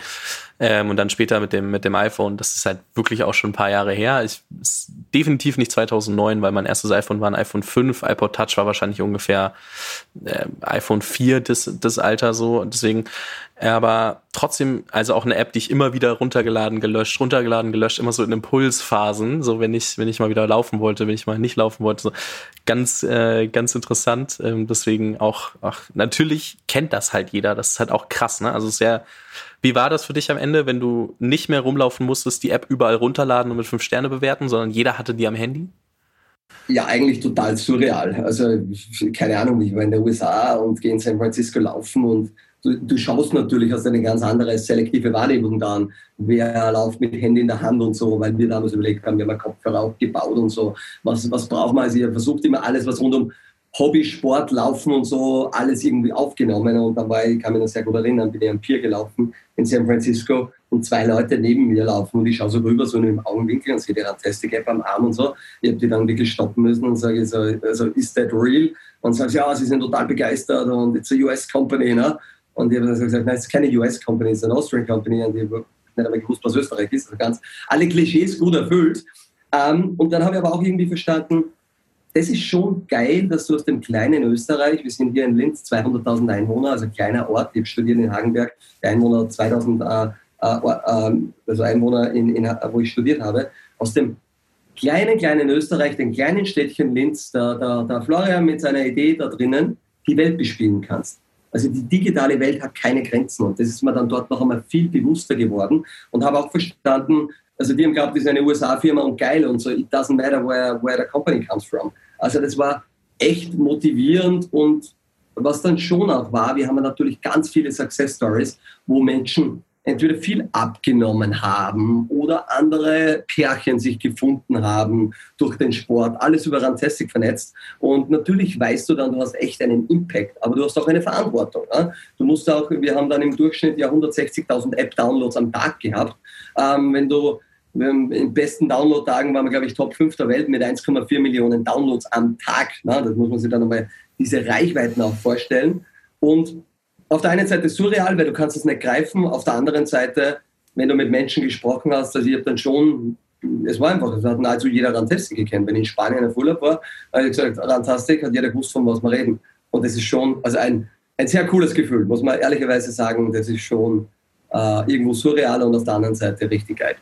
Ähm, und dann später mit dem, mit dem iPhone, das ist halt wirklich auch schon ein paar Jahre her. Ich, ist definitiv nicht 2009, weil mein erstes iPhone war ein iPhone 5. iPod Touch war wahrscheinlich ungefähr äh, iPhone 4 des, des Alter so. Und deswegen aber trotzdem, also auch eine App, die ich immer wieder runtergeladen, gelöscht, runtergeladen, gelöscht, immer so in Impulsphasen, so wenn ich, wenn ich mal wieder laufen wollte, wenn ich mal nicht laufen wollte, so ganz, äh, ganz interessant. Ähm, deswegen auch, ach, natürlich kennt das halt jeder, das ist halt auch krass, ne? Also sehr, wie war das für dich am Ende, wenn du nicht mehr rumlaufen musstest, die App überall runterladen und mit fünf Sterne bewerten, sondern jeder hatte die am Handy? Ja, eigentlich total surreal. Also, keine Ahnung, ich war in den USA und gehe in San Francisco laufen und du, du schaust natürlich, hast eine ganz andere selektive Wahrnehmung dann. Wer läuft mit Handy in der Hand und so, weil wir damals überlegt haben, wir haben Kopfhörer aufgebaut und so. Was, was braucht man? Also ihr versucht immer alles, was rund um Hobby, Sport, Laufen und so, alles irgendwie aufgenommen. Und dann war ich, kann mich noch sehr gut erinnern, bin ich am Pier gelaufen in San Francisco und zwei Leute neben mir laufen und ich schaue so rüber, so in dem Augenwinkel und sehe die Rantastic-App am Arm und so. Ich habe die dann wirklich stoppen müssen und sage so, also, ist that real? Und sagst, ja, sie sind total begeistert und it's a US Company, ne? Und ich habe dann gesagt, nein, es ist keine US Company, es ist eine Austrian Company und ich habe nicht einmal gewusst, was Österreich ist. Also ganz alle Klischees gut erfüllt. Ähm, und dann habe ich aber auch irgendwie verstanden, das ist schon geil, dass du aus dem kleinen Österreich, wir sind hier in Linz, 200.000 Einwohner, also kleiner Ort, ich habe studiert in Hagenberg, Einwohner 2000, äh, äh, ähm, also Einwohner, in, in, wo ich studiert habe, aus dem kleinen, kleinen Österreich, dem kleinen Städtchen Linz, der, der, der Florian mit seiner Idee da drinnen, die Welt bespielen kannst. Also die digitale Welt hat keine Grenzen und das ist mir dann dort noch einmal viel bewusster geworden und habe auch verstanden, also die haben glaubt, das ist eine USA-Firma und geil und so, it doesn't matter where, where the company comes from. Also das war echt motivierend und was dann schon auch war, wir haben natürlich ganz viele Success Stories, wo Menschen entweder viel abgenommen haben oder andere Pärchen sich gefunden haben durch den Sport, alles über Rantastic vernetzt. Und natürlich weißt du dann, du hast echt einen Impact, aber du hast auch eine Verantwortung. Ne? Du musst auch, wir haben dann im Durchschnitt ja 160.000 App-Downloads am Tag gehabt. Ähm, wenn du in besten Download-Tagen waren wir, glaube ich, Top 5 der Welt mit 1,4 Millionen Downloads am Tag. Ne? Das muss man sich dann nochmal diese Reichweiten auch vorstellen. Und auf der einen Seite surreal, weil du kannst es nicht greifen. Auf der anderen Seite, wenn du mit Menschen gesprochen hast, also ich habe dann schon, es war einfach, es hat nahezu jeder Rantastic gekannt. Wenn ich in Spanien auf Urlaub war, habe ich gesagt, Rantastic hat jeder gewusst, von was wir reden. Und das ist schon, also ein, ein sehr cooles Gefühl, muss man ehrlicherweise sagen. Das ist schon äh, irgendwo surreal und auf der anderen Seite richtig geil.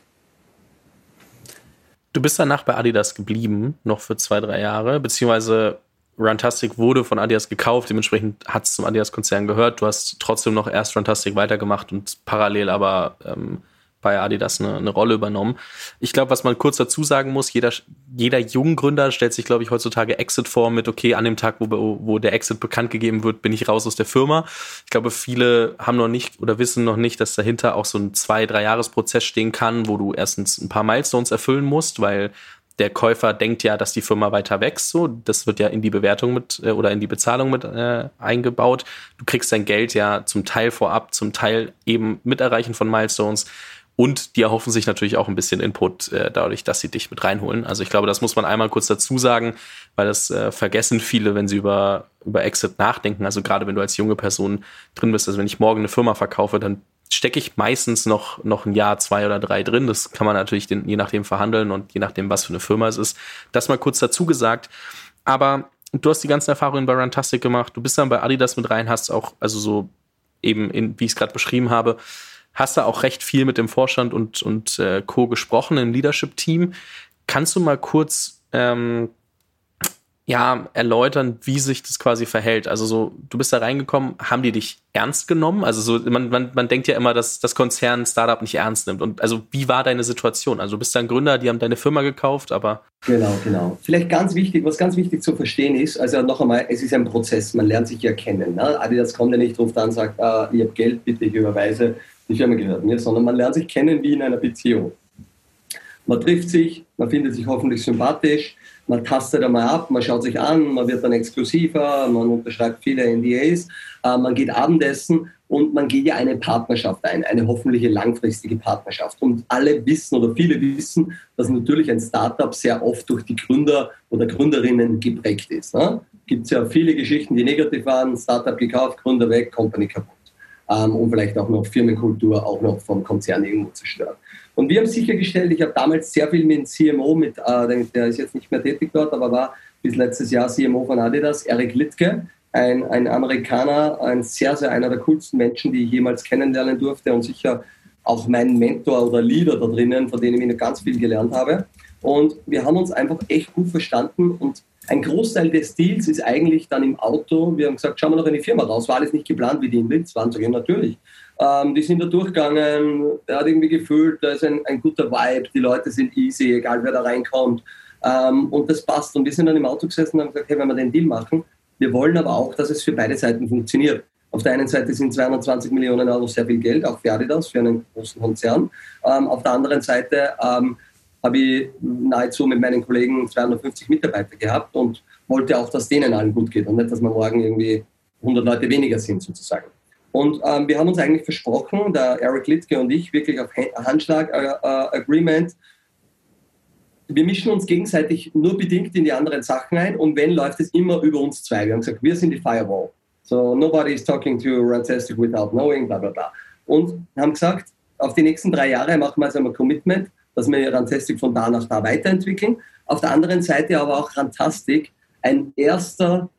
Du bist danach bei Adidas geblieben, noch für zwei, drei Jahre, beziehungsweise Runtastic wurde von Adidas gekauft, dementsprechend hat es zum Adidas-Konzern gehört. Du hast trotzdem noch erst Runtastic weitergemacht und parallel aber ähm, bei Adidas eine, eine Rolle übernommen. Ich glaube, was man kurz dazu sagen muss, jeder, jeder Junggründer stellt sich, glaube ich, heutzutage Exit vor mit, okay, an dem Tag, wo, wo der Exit bekannt gegeben wird, bin ich raus aus der Firma. Ich glaube, viele haben noch nicht oder wissen noch nicht, dass dahinter auch so ein zwei, drei Jahresprozess stehen kann, wo du erstens ein paar Milestones erfüllen musst, weil der Käufer denkt ja, dass die Firma weiter wächst. So, das wird ja in die Bewertung mit äh, oder in die Bezahlung mit äh, eingebaut. Du kriegst dein Geld ja zum Teil vorab, zum Teil eben mit Erreichen von Milestones. Und die erhoffen sich natürlich auch ein bisschen Input äh, dadurch, dass sie dich mit reinholen. Also ich glaube, das muss man einmal kurz dazu sagen, weil das äh, vergessen viele, wenn sie über, über Exit nachdenken. Also gerade wenn du als junge Person drin bist, also wenn ich morgen eine Firma verkaufe, dann stecke ich meistens noch, noch ein Jahr, zwei oder drei drin. Das kann man natürlich den, je nachdem verhandeln und je nachdem, was für eine Firma es ist. Das mal kurz dazu gesagt. Aber du hast die ganzen Erfahrungen bei Runtastic gemacht. Du bist dann bei Adidas mit rein, hast auch, also so eben, in, wie ich es gerade beschrieben habe, hast du auch recht viel mit dem Vorstand und, und äh, Co. gesprochen im Leadership-Team. Kannst du mal kurz ähm, ja, erläutern, wie sich das quasi verhält. Also so, du bist da reingekommen, haben die dich ernst genommen? Also so, man, man, man denkt ja immer, dass das Konzern Startup nicht ernst nimmt. Und also wie war deine Situation? Also du bist ein Gründer, die haben deine Firma gekauft, aber. Genau, genau. Vielleicht ganz wichtig, was ganz wichtig zu verstehen ist, also noch einmal, es ist ein Prozess, man lernt sich ja kennen. Ne? Adidas kommt ja nicht, ruft an, sagt, ah, ich habe Geld, bitte, ich überweise, die Firma gehört mir, sondern man lernt sich kennen wie in einer Beziehung. Man trifft sich, man findet sich hoffentlich sympathisch, man tastet einmal ab, man schaut sich an, man wird dann exklusiver, man unterschreibt viele NDAs, äh, man geht Abendessen und man geht ja eine Partnerschaft ein, eine hoffentliche langfristige Partnerschaft. Und alle wissen oder viele wissen, dass natürlich ein Startup sehr oft durch die Gründer oder Gründerinnen geprägt ist. Ne? Gibt es ja viele Geschichten, die negativ waren, Startup gekauft, Gründer weg, Company kaputt. Ähm, und vielleicht auch noch Firmenkultur auch noch vom Konzern irgendwo zerstört. Und wir haben sichergestellt, ich habe damals sehr viel mit dem CMO, mit, äh, der ist jetzt nicht mehr tätig dort, aber war bis letztes Jahr CMO von Adidas, Eric Littke, ein, ein Amerikaner, ein sehr, sehr einer der coolsten Menschen, die ich jemals kennenlernen durfte und sicher auch mein Mentor oder Leader da drinnen, von denen ich ganz viel gelernt habe. Und wir haben uns einfach echt gut verstanden und ein Großteil des Deals ist eigentlich dann im Auto. Wir haben gesagt, schauen wir noch in die Firma raus. War alles nicht geplant, wie die in Linz waren. Sag ich, natürlich. Ähm, die sind da durchgegangen, der hat irgendwie gefühlt, da ist ein, ein guter Vibe, die Leute sind easy, egal wer da reinkommt. Ähm, und das passt. Und wir sind dann im Auto gesessen und haben gesagt, hey, wenn wir den Deal machen, wir wollen aber auch, dass es für beide Seiten funktioniert. Auf der einen Seite sind 220 Millionen Euro sehr viel Geld, auch für Adidas, für einen großen Konzern. Ähm, auf der anderen Seite ähm, habe ich nahezu mit meinen Kollegen 250 Mitarbeiter gehabt und wollte auch, dass denen allen gut geht und nicht, dass wir morgen irgendwie 100 Leute weniger sind sozusagen. Und ähm, wir haben uns eigentlich versprochen, der Eric Littke und ich, wirklich auf Handschlag-Agreement, äh, äh, wir mischen uns gegenseitig nur bedingt in die anderen Sachen ein und wenn, läuft es immer über uns zwei. Wir haben gesagt, wir sind die Firewall. So, nobody is talking to Rantastic without knowing, bla bla bla. Und haben gesagt, auf die nächsten drei Jahre machen wir also ein Commitment, dass wir Rantastic von da nach da weiterentwickeln. Auf der anderen Seite aber auch Rantastic ein erster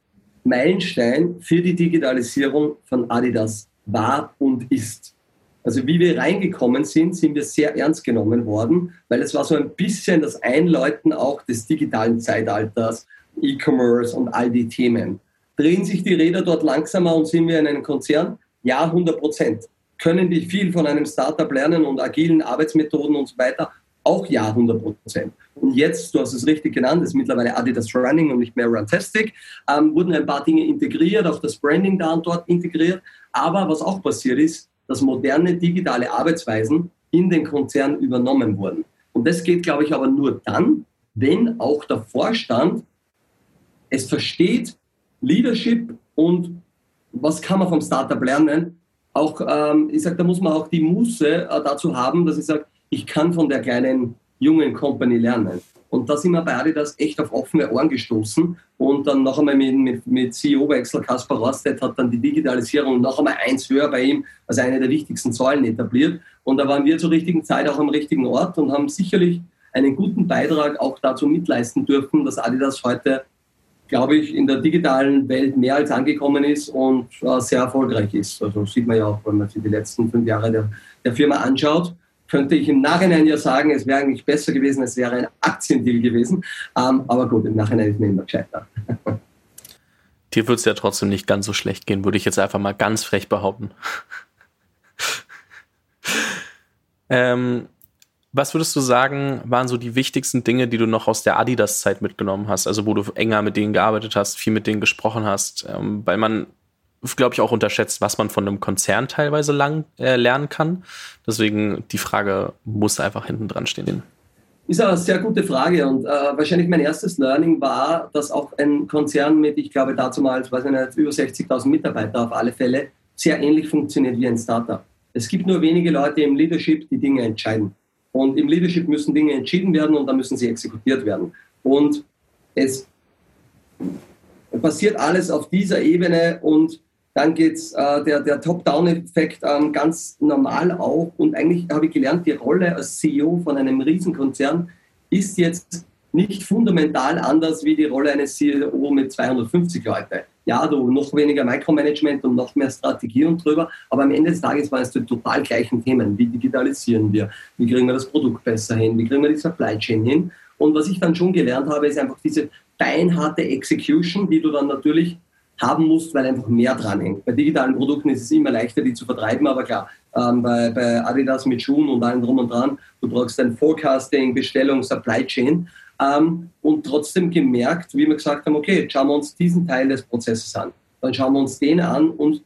Meilenstein für die Digitalisierung von Adidas war und ist. Also wie wir reingekommen sind, sind wir sehr ernst genommen worden, weil es war so ein bisschen das Einläuten auch des digitalen Zeitalters, E-Commerce und all die Themen. Drehen sich die Räder dort langsamer und sind wir in einem Konzern? Ja, 100 Prozent. Können die viel von einem Startup lernen und agilen Arbeitsmethoden und so weiter? Auch ja, 100 Prozent. Und jetzt, du hast es richtig genannt, ist mittlerweile Adidas Running und nicht mehr Runtastic, ähm, wurden ein paar Dinge integriert, auch das Branding da und dort integriert. Aber was auch passiert ist, dass moderne digitale Arbeitsweisen in den Konzernen übernommen wurden. Und das geht, glaube ich, aber nur dann, wenn auch der Vorstand es versteht, Leadership und was kann man vom Startup lernen. Auch, ähm, ich sage, da muss man auch die Muße äh, dazu haben, dass ich sage, ich kann von der kleinen jungen Company lernen. Und da sind wir bei Adidas echt auf offene Ohren gestoßen. Und dann noch einmal mit, mit, mit CEO-Wechsel, Kaspar Rostedt hat dann die Digitalisierung noch einmal eins höher bei ihm, als eine der wichtigsten Säulen etabliert. Und da waren wir zur richtigen Zeit auch am richtigen Ort und haben sicherlich einen guten Beitrag auch dazu mitleisten dürfen, dass Adidas heute, glaube ich, in der digitalen Welt mehr als angekommen ist und äh, sehr erfolgreich ist. Also sieht man ja auch, wenn man sich die letzten fünf Jahre der, der Firma anschaut könnte ich im Nachhinein ja sagen, es wäre eigentlich besser gewesen, es wäre ein Aktiendeal gewesen. Ähm, aber gut, im Nachhinein ist mir immer gescheiter. <laughs> Dir wird es ja trotzdem nicht ganz so schlecht gehen, würde ich jetzt einfach mal ganz frech behaupten. <laughs> ähm, was würdest du sagen, waren so die wichtigsten Dinge, die du noch aus der Adidas-Zeit mitgenommen hast? Also, wo du enger mit denen gearbeitet hast, viel mit denen gesprochen hast, ähm, weil man glaube ich, auch unterschätzt, was man von einem Konzern teilweise lang, äh, lernen kann. Deswegen die Frage muss einfach hinten dran stehen. Ist eine sehr gute Frage und äh, wahrscheinlich mein erstes Learning war, dass auch ein Konzern mit, ich glaube dazu mal, weiß ich nicht, über 60.000 Mitarbeiter auf alle Fälle sehr ähnlich funktioniert wie ein Startup. Es gibt nur wenige Leute im Leadership, die Dinge entscheiden. Und im Leadership müssen Dinge entschieden werden und dann müssen sie exekutiert werden. Und es passiert alles auf dieser Ebene und dann geht's äh, der, der Top-Down-Effekt ähm, ganz normal auch. Und eigentlich habe ich gelernt, die Rolle als CEO von einem Riesenkonzern ist jetzt nicht fundamental anders wie die Rolle eines CEO mit 250 Leuten. Ja, du noch weniger Micromanagement und noch mehr Strategie und drüber, aber am Ende des Tages waren es die total gleichen Themen. Wie digitalisieren wir? Wie kriegen wir das Produkt besser hin? Wie kriegen wir die Supply Chain hin? Und was ich dann schon gelernt habe, ist einfach diese beinharte Execution, die du dann natürlich haben musst, weil einfach mehr dran hängt. Bei digitalen Produkten ist es immer leichter, die zu vertreiben, aber klar, ähm, bei, bei, Adidas mit Schuhen und allem drum und dran, du brauchst ein Forecasting, Bestellung, Supply Chain ähm, und trotzdem gemerkt, wie wir gesagt haben, okay, schauen wir uns diesen Teil des Prozesses an. Dann schauen wir uns den an und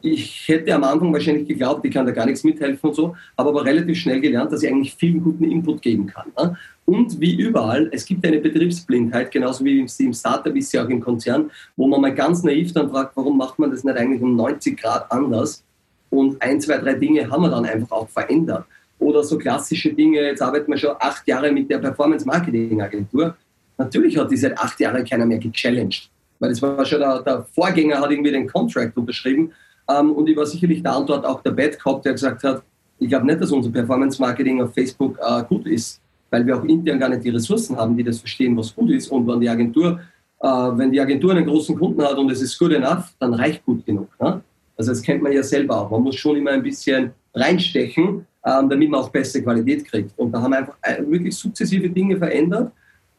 ich hätte am Anfang wahrscheinlich geglaubt, ich kann da gar nichts mithelfen und so, habe aber relativ schnell gelernt, dass ich eigentlich vielen guten Input geben kann. Ne? Und wie überall, es gibt eine Betriebsblindheit, genauso wie im Startup ist ja auch im Konzern, wo man mal ganz naiv dann fragt, warum macht man das nicht eigentlich um 90 Grad anders? Und ein, zwei, drei Dinge haben wir dann einfach auch verändert. Oder so klassische Dinge, jetzt arbeiten wir schon acht Jahre mit der Performance Marketing Agentur. Natürlich hat diese acht Jahre keiner mehr gechallenged, weil es war schon der, der Vorgänger hat irgendwie den Contract unterschrieben ähm, und ich war sicherlich da und dort auch der Bad Cop, der gesagt hat, ich glaube nicht, dass unser Performance Marketing auf Facebook äh, gut ist, weil wir auch intern gar nicht die Ressourcen haben, die das verstehen, was gut ist. Und wenn die Agentur, äh, wenn die Agentur einen großen Kunden hat und es ist good enough, dann reicht gut genug. Ne? Also das kennt man ja selber auch. Man muss schon immer ein bisschen reinstechen, ähm, damit man auch beste Qualität kriegt. Und da haben wir einfach äh, wirklich sukzessive Dinge verändert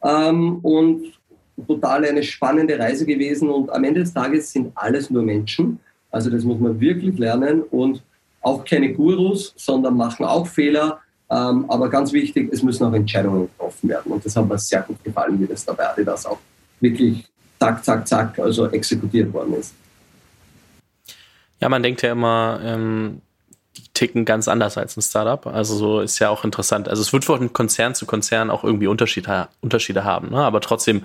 ähm, und total eine spannende Reise gewesen. Und am Ende des Tages sind alles nur Menschen. Also das muss man wirklich lernen und auch keine Gurus, sondern machen auch Fehler. Ähm, aber ganz wichtig, es müssen auch Entscheidungen getroffen werden. Und das hat mir sehr gut gefallen, wie das dabei das auch wirklich zack, zack, zack, also exekutiert worden ist. Ja, man denkt ja immer, ähm, die ticken ganz anders als ein Startup. Also so ist ja auch interessant. Also es wird von Konzern zu Konzern auch irgendwie Unterschiede, Unterschiede haben, ne? aber trotzdem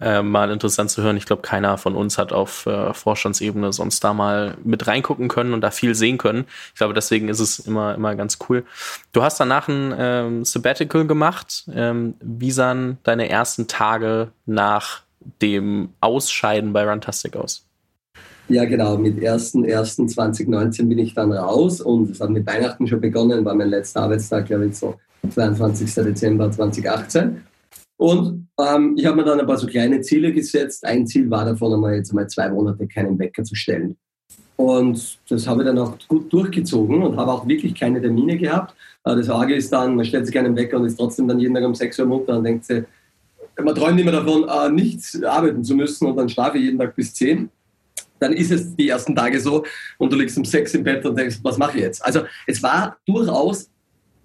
äh, mal interessant zu hören. Ich glaube, keiner von uns hat auf äh, Vorstandsebene sonst da mal mit reingucken können und da viel sehen können. Ich glaube, deswegen ist es immer, immer ganz cool. Du hast danach ein ähm, Sabbatical gemacht. Ähm, wie sahen deine ersten Tage nach dem Ausscheiden bei Runtastic aus? Ja, genau. Mit 1.1.2019 bin ich dann raus und es hat mit Weihnachten schon begonnen, war mein letzter Arbeitstag, glaube ich, so 22. Dezember 2018. Und ähm, ich habe mir dann ein paar so kleine Ziele gesetzt. Ein Ziel war davon, einmal jetzt einmal zwei Monate keinen Wecker zu stellen. Und das habe ich dann auch gut durchgezogen und habe auch wirklich keine Termine gehabt. Äh, das Arge ist dann, man stellt sich keinen Wecker und ist trotzdem dann jeden Tag um 6 Uhr munter und denkt sich, man träumt immer davon, äh, nicht arbeiten zu müssen und dann schlafe ich jeden Tag bis 10 dann ist es die ersten Tage so und du liegst um sechs im Bett und denkst, was mache ich jetzt? Also es war durchaus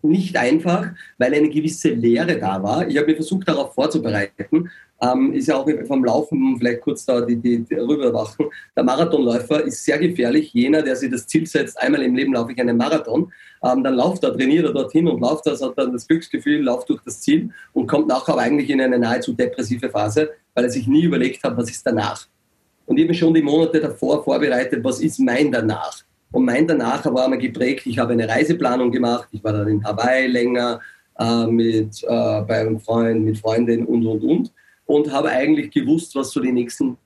nicht einfach, weil eine gewisse Leere da war. Ich habe mir versucht, darauf vorzubereiten. Ähm, ist ja auch vom Laufen, vielleicht kurz da die, die, die rüberwachen. Der Marathonläufer ist sehr gefährlich. Jener, der sich das Ziel setzt, einmal im Leben laufe ich einen Marathon, ähm, dann läuft er, trainiert er dorthin und läuft das, hat dann das Glücksgefühl, läuft durch das Ziel und kommt nachher eigentlich in eine nahezu depressive Phase, weil er sich nie überlegt hat, was ist danach. Und ich habe schon die Monate davor vorbereitet, was ist mein danach. Und mein danach war einmal geprägt, ich habe eine Reiseplanung gemacht, ich war dann in Hawaii länger äh, mit, äh, bei einem Freund, mit Freundin und, und, und. Und habe eigentlich gewusst, was so die nächsten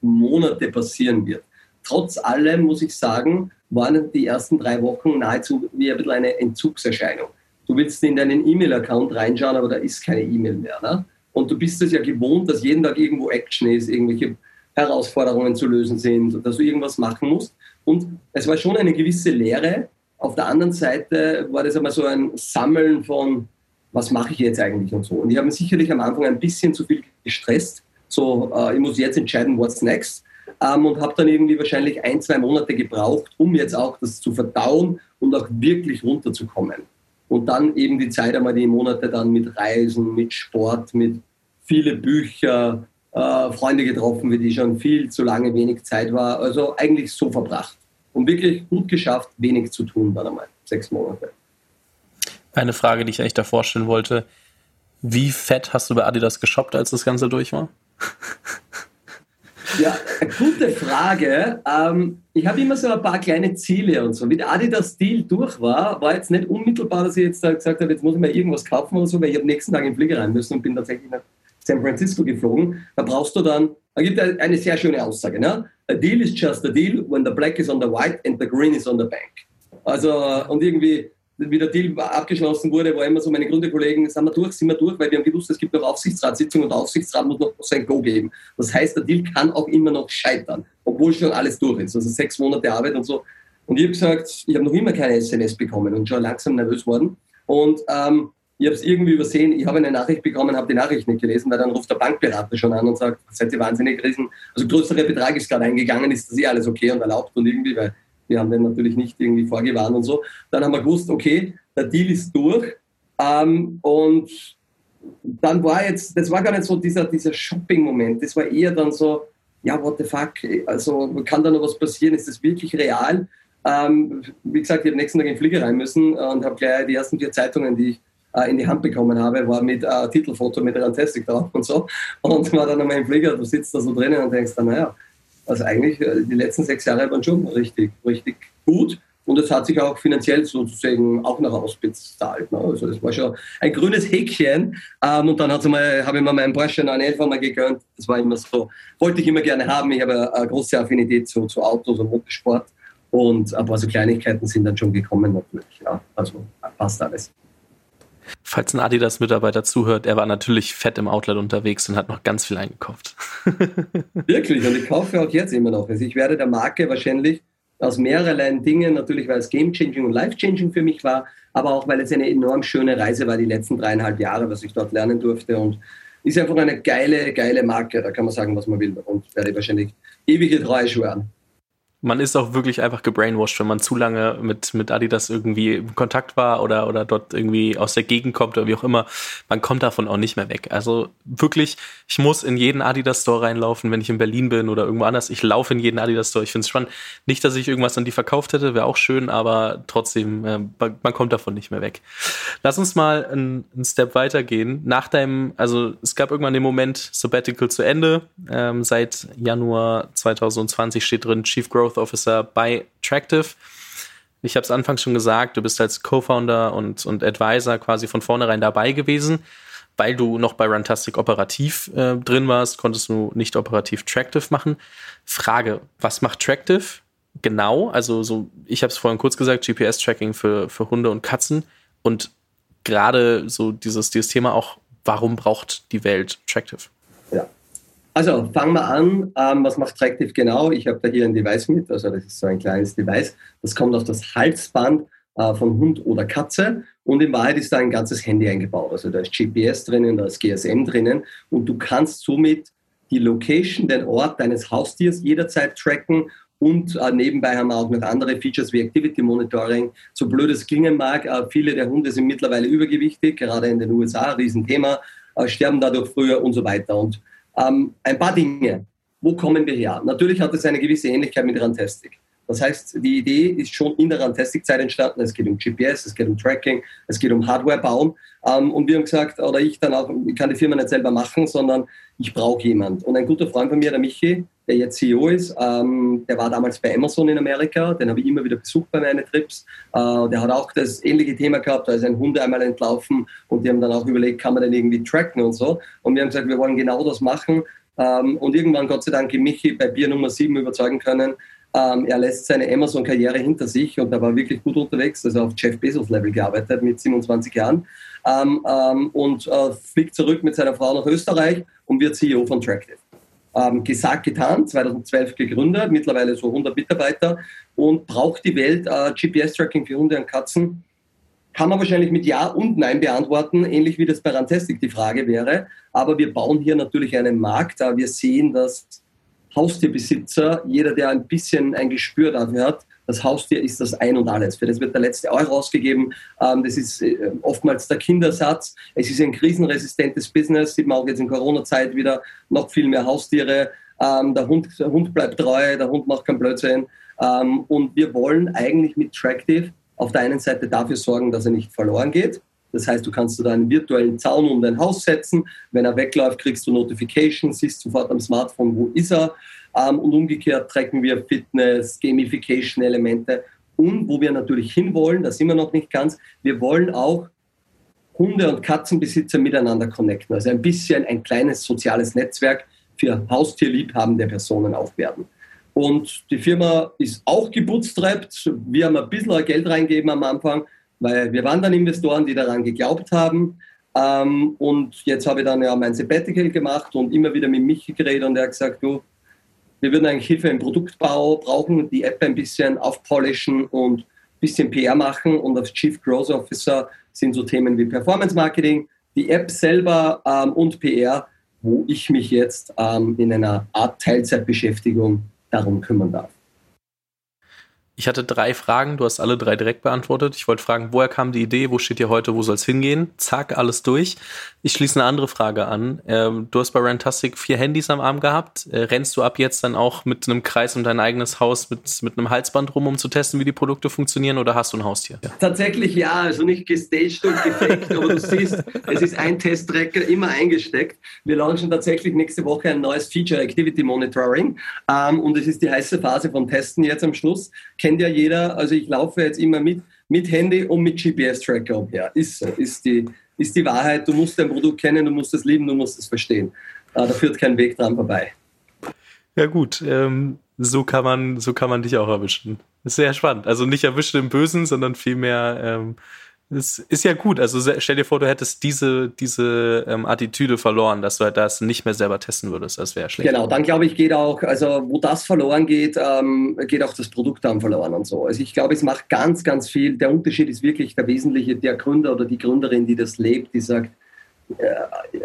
Monate passieren wird. Trotz allem muss ich sagen, waren die ersten drei Wochen nahezu wie ein bisschen eine Entzugserscheinung. Du willst in deinen E-Mail-Account reinschauen, aber da ist keine E-Mail mehr. Ne? Und du bist es ja gewohnt, dass jeden Tag irgendwo Action ist, irgendwelche Herausforderungen zu lösen sind, dass du irgendwas machen musst. Und es war schon eine gewisse Lehre. Auf der anderen Seite war das einmal so ein Sammeln von, was mache ich jetzt eigentlich und so. Und ich habe mich sicherlich am Anfang ein bisschen zu viel gestresst. So, äh, ich muss jetzt entscheiden, what's next. Ähm, und habe dann irgendwie wahrscheinlich ein, zwei Monate gebraucht, um jetzt auch das zu verdauen und auch wirklich runterzukommen. Und dann eben die Zeit einmal die Monate dann mit Reisen, mit Sport, mit viele Bücher, äh, Freunde getroffen, für die schon viel zu lange wenig Zeit war. Also eigentlich so verbracht. Und wirklich gut geschafft, wenig zu tun, dann einmal. Sechs Monate. Eine Frage, die ich eigentlich davor stellen wollte. Wie fett hast du bei Adidas geshoppt, als das Ganze durch war? Ja, gute Frage. Ähm, ich habe immer so ein paar kleine Ziele und so. Wie der Adidas-Deal durch war, war jetzt nicht unmittelbar, dass ich jetzt gesagt habe, jetzt muss ich mir irgendwas kaufen oder so, weil ich am nächsten Tag in den Flieger rein müssen und bin tatsächlich nach San Francisco geflogen. Da brauchst du dann, da gibt es eine sehr schöne Aussage. Ne? A deal is just a deal when the black is on the white and the green is on the bank. Also, und irgendwie, wie der Deal abgeschlossen wurde, war immer so, meine Gründerkollegen, sind wir durch, sind wir durch, weil wir haben gewusst, es gibt noch Aufsichtsratssitzungen und der Aufsichtsrat muss noch sein Go geben. Das heißt, der Deal kann auch immer noch scheitern, obwohl schon alles durch ist. Also sechs Monate Arbeit und so. Und ich habe gesagt, ich habe noch immer keine SMS bekommen und schon langsam nervös worden. Und ähm, ich habe es irgendwie übersehen, ich habe eine Nachricht bekommen, habe die Nachricht nicht gelesen, weil dann ruft der Bankberater schon an und sagt, seid ihr wahnsinnig riesen, also größere Betrag ist gerade eingegangen, ist das eh alles okay und erlaubt und irgendwie, weil wir haben den natürlich nicht irgendwie vorgewarnt und so. Dann haben wir gewusst, okay, der Deal ist durch ähm, und dann war jetzt, das war gar nicht so dieser, dieser Shopping-Moment, das war eher dann so, ja, what the fuck, also kann da noch was passieren, ist das wirklich real? Ähm, wie gesagt, ich habe nächsten Tag in den Flieger rein müssen und habe gleich die ersten vier Zeitungen, die ich äh, in die Hand bekommen habe, war mit äh, Titelfoto mit Rantastic drauf und so. Und war dann einmal im Flieger, du sitzt da so drinnen und denkst dann, naja, also eigentlich äh, die letzten sechs Jahre waren schon richtig, richtig gut. Und es hat sich auch finanziell sozusagen auch noch ausbezahlt. Ne? Also das war schon ein grünes Häkchen. Ähm, und dann habe ich mir meinen Porsche 911 mal gegönnt. Das war immer so, wollte ich immer gerne haben. Ich habe eine große Affinität zu, zu Autos und Motorsport. Und ein paar so Kleinigkeiten sind dann schon gekommen natürlich. Ja, also passt alles. Falls ein Adidas-Mitarbeiter zuhört, er war natürlich fett im Outlet unterwegs und hat noch ganz viel eingekauft. <laughs> Wirklich, und ich kaufe auch jetzt immer noch. Also ich werde der Marke wahrscheinlich aus mehreren Dingen, natürlich weil es Game-Changing und Life-Changing für mich war, aber auch weil es eine enorm schöne Reise war, die letzten dreieinhalb Jahre, was ich dort lernen durfte. Und ist einfach eine geile, geile Marke, da kann man sagen, was man will. Und werde ich wahrscheinlich ewige Treue schwören. Man ist auch wirklich einfach gebrainwashed, wenn man zu lange mit, mit Adidas irgendwie in Kontakt war oder, oder dort irgendwie aus der Gegend kommt oder wie auch immer. Man kommt davon auch nicht mehr weg. Also wirklich, ich muss in jeden Adidas Store reinlaufen, wenn ich in Berlin bin oder irgendwo anders. Ich laufe in jeden Adidas Store. Ich finde es spannend. Nicht, dass ich irgendwas an die verkauft hätte, wäre auch schön, aber trotzdem, äh, man kommt davon nicht mehr weg. Lass uns mal einen, einen Step weitergehen. Nach deinem, also es gab irgendwann den Moment, Sabbatical zu Ende. Ähm, seit Januar 2020 steht drin Chief Growth Growth Officer bei Tractive. Ich habe es anfangs schon gesagt, du bist als Co-Founder und, und Advisor quasi von vornherein dabei gewesen. Weil du noch bei Runtastic operativ äh, drin warst, konntest du nicht operativ Tractive machen. Frage, was macht Tractive genau? Also so, ich habe es vorhin kurz gesagt, GPS-Tracking für, für Hunde und Katzen. Und gerade so dieses, dieses Thema auch, warum braucht die Welt Tractive? Also fangen wir an. Ähm, was macht Tractive genau? Ich habe da hier ein Device mit, also das ist so ein kleines Device. Das kommt auf das Halsband äh, von Hund oder Katze und in Wahrheit ist da ein ganzes Handy eingebaut. Also da ist GPS drinnen, da ist GSM drinnen und du kannst somit die Location, den Ort deines Haustiers jederzeit tracken und äh, nebenbei haben wir auch noch andere Features wie Activity Monitoring. So blöd es klingen mag, äh, viele der Hunde sind mittlerweile übergewichtig, gerade in den USA, Riesenthema, äh, sterben dadurch früher und so weiter. Und ähm, ein paar Dinge. Wo kommen wir her? Natürlich hat es eine gewisse Ähnlichkeit mit Rantastic. Das heißt, die Idee ist schon in der Rantastic-Zeit entstanden. Es geht um GPS, es geht um Tracking, es geht um Hardware bauen. Ähm, und wir haben gesagt, oder ich dann auch, ich kann die Firma nicht selber machen, sondern ich brauche jemand. Und ein guter Freund von mir, der Michi, der jetzt CEO ist, ähm, der war damals bei Amazon in Amerika, den habe ich immer wieder besucht bei meinen Trips. Äh, der hat auch das ähnliche Thema gehabt, da ist ein Hund einmal entlaufen und die haben dann auch überlegt, kann man den irgendwie tracken und so. Und wir haben gesagt, wir wollen genau das machen. Ähm, und irgendwann, Gott sei Dank, Michi bei Bier Nummer 7 überzeugen können, ähm, er lässt seine Amazon-Karriere hinter sich und er war wirklich gut unterwegs, also auf Jeff Bezos-Level gearbeitet mit 27 Jahren ähm, ähm, und äh, fliegt zurück mit seiner Frau nach Österreich und wird CEO von Tractive. Ähm, gesagt, getan, 2012 gegründet, mittlerweile so 100 Mitarbeiter und braucht die Welt äh, GPS-Tracking für Hunde und Katzen? Kann man wahrscheinlich mit Ja und Nein beantworten, ähnlich wie das bei Rantastic die Frage wäre. Aber wir bauen hier natürlich einen Markt, da wir sehen, dass Haustierbesitzer, jeder, der ein bisschen ein Gespür dafür hat, das Haustier ist das Ein und Alles. Für das wird der letzte Euro ausgegeben. Ähm, das ist äh, oftmals der Kindersatz. Es ist ein krisenresistentes Business. Sieht man auch jetzt in Corona-Zeit wieder noch viel mehr Haustiere. Ähm, der, Hund, der Hund bleibt treu, der Hund macht keinen Blödsinn. Ähm, und wir wollen eigentlich mit Tractive auf der einen Seite dafür sorgen, dass er nicht verloren geht. Das heißt, du kannst da einen virtuellen Zaun um dein Haus setzen. Wenn er wegläuft, kriegst du Notifications, siehst sofort am Smartphone, wo ist er. Ähm, und umgekehrt tracken wir Fitness, Gamification-Elemente. Und wo wir natürlich hinwollen, da sind wir noch nicht ganz, wir wollen auch Hunde- und Katzenbesitzer miteinander connecten. Also ein bisschen ein kleines soziales Netzwerk für haustierliebhabende Personen aufwerten. Und die Firma ist auch gebootstrapped. Wir haben ein bisschen Geld reingegeben am Anfang, weil wir waren dann Investoren, die daran geglaubt haben. Ähm, und jetzt habe ich dann ja mein Sabbatical gemacht und immer wieder mit Michi geredet und er hat gesagt, du, wir würden eigentlich Hilfe im Produktbau brauchen, die App ein bisschen aufpolischen und ein bisschen PR machen und als Chief Growth Officer sind so Themen wie Performance Marketing, die App selber ähm, und PR, wo ich mich jetzt ähm, in einer Art Teilzeitbeschäftigung darum kümmern darf. Ich hatte drei Fragen, du hast alle drei direkt beantwortet. Ich wollte fragen, woher kam die Idee, wo steht ihr heute, wo soll es hingehen? Zack, alles durch. Ich schließe eine andere Frage an. Ähm, du hast bei Rantastic vier Handys am Arm gehabt. Äh, rennst du ab jetzt dann auch mit einem Kreis um dein eigenes Haus mit, mit einem Halsband rum, um zu testen, wie die Produkte funktionieren oder hast du ein Haustier? Ja. Tatsächlich ja, also nicht gestaged und gefaked, aber du siehst, es ist ein Testtracker immer eingesteckt. Wir launchen tatsächlich nächste Woche ein neues Feature, Activity Monitoring. Ähm, und es ist die heiße Phase vom Testen jetzt am Schluss kennt ja jeder. Also ich laufe jetzt immer mit, mit Handy und mit GPS-Tracker umher. Ist so, ist die, ist die Wahrheit. Du musst dein Produkt kennen, du musst es lieben, du musst es verstehen. Da führt kein Weg dran vorbei. Ja gut, ähm, so kann man, so kann man dich auch erwischen. Sehr spannend. Also nicht erwischen im Bösen, sondern vielmehr ähm, das ist ja gut. Also stell dir vor, du hättest diese, diese ähm, Attitüde verloren, dass du das nicht mehr selber testen würdest. Das wäre schlecht. Genau, dann glaube ich, geht auch, also wo das verloren geht, ähm, geht auch das Produkt dann verloren und so. Also ich glaube, es macht ganz, ganz viel. Der Unterschied ist wirklich der wesentliche, der Gründer oder die Gründerin, die das lebt, die sagt,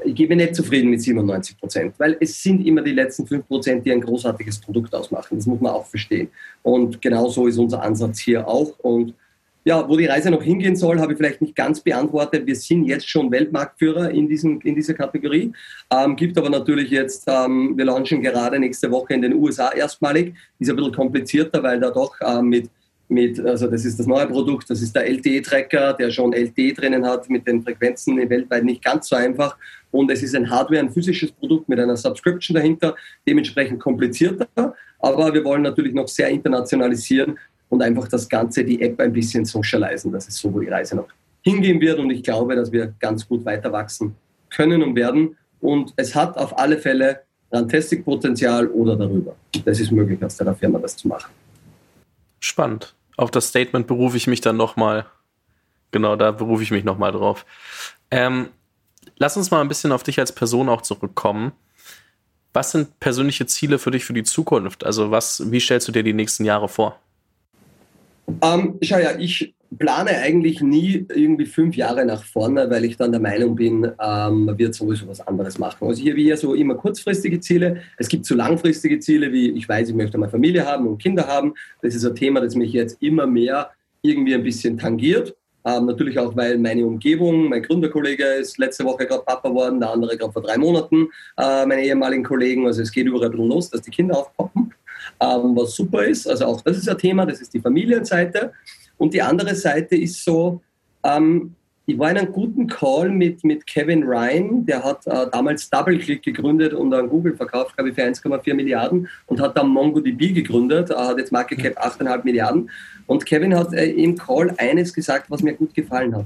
ich gebe nicht zufrieden mit 97 Prozent, weil es sind immer die letzten 5 Prozent, die ein großartiges Produkt ausmachen. Das muss man auch verstehen. Und genau so ist unser Ansatz hier auch. Und ja, wo die Reise noch hingehen soll, habe ich vielleicht nicht ganz beantwortet. Wir sind jetzt schon Weltmarktführer in, diesem, in dieser Kategorie. Ähm, gibt aber natürlich jetzt, ähm, wir launchen gerade nächste Woche in den USA erstmalig. Ist ein bisschen komplizierter, weil da doch ähm, mit mit, also das ist das neue Produkt, das ist der LTE-Tracker, der schon LTE drinnen hat, mit den Frequenzen weltweit nicht ganz so einfach. Und es ist ein Hardware, ein physisches Produkt mit einer Subscription dahinter, dementsprechend komplizierter. Aber wir wollen natürlich noch sehr internationalisieren und einfach das Ganze, die App ein bisschen socialisen. Das ist so, wo die Reise noch hingehen wird. Und ich glaube, dass wir ganz gut weiter wachsen können und werden. Und es hat auf alle Fälle Rantastic-Potenzial oder darüber. Das ist möglich, aus der Firma das zu machen. Spannend auf das Statement berufe ich mich dann nochmal. Genau, da berufe ich mich nochmal drauf. Ähm, lass uns mal ein bisschen auf dich als Person auch zurückkommen. Was sind persönliche Ziele für dich für die Zukunft? Also was, wie stellst du dir die nächsten Jahre vor? Ähm, schau ja, ich plane eigentlich nie irgendwie fünf Jahre nach vorne, weil ich dann der Meinung bin, ähm, man wird sowieso was anderes machen. Also ich habe hier so immer kurzfristige Ziele. Es gibt so langfristige Ziele, wie ich weiß, ich möchte mal Familie haben und Kinder haben. Das ist ein Thema, das mich jetzt immer mehr irgendwie ein bisschen tangiert. Ähm, natürlich auch, weil meine Umgebung, mein Gründerkollege ist letzte Woche gerade Papa geworden, der andere gerade vor drei Monaten, äh, meine ehemaligen Kollegen. Also es geht überall los, dass die Kinder aufpoppen, ähm, was super ist. Also auch das ist ein Thema, das ist die Familienseite. Und die andere Seite ist so, ähm, ich war in einem guten Call mit, mit Kevin Ryan, der hat äh, damals DoubleClick gegründet und an Google verkauft, glaube ich, für 1,4 Milliarden und hat dann MongoDB gegründet, äh, hat jetzt Market Cap 8,5 Milliarden. Und Kevin hat äh, im Call eines gesagt, was mir gut gefallen hat.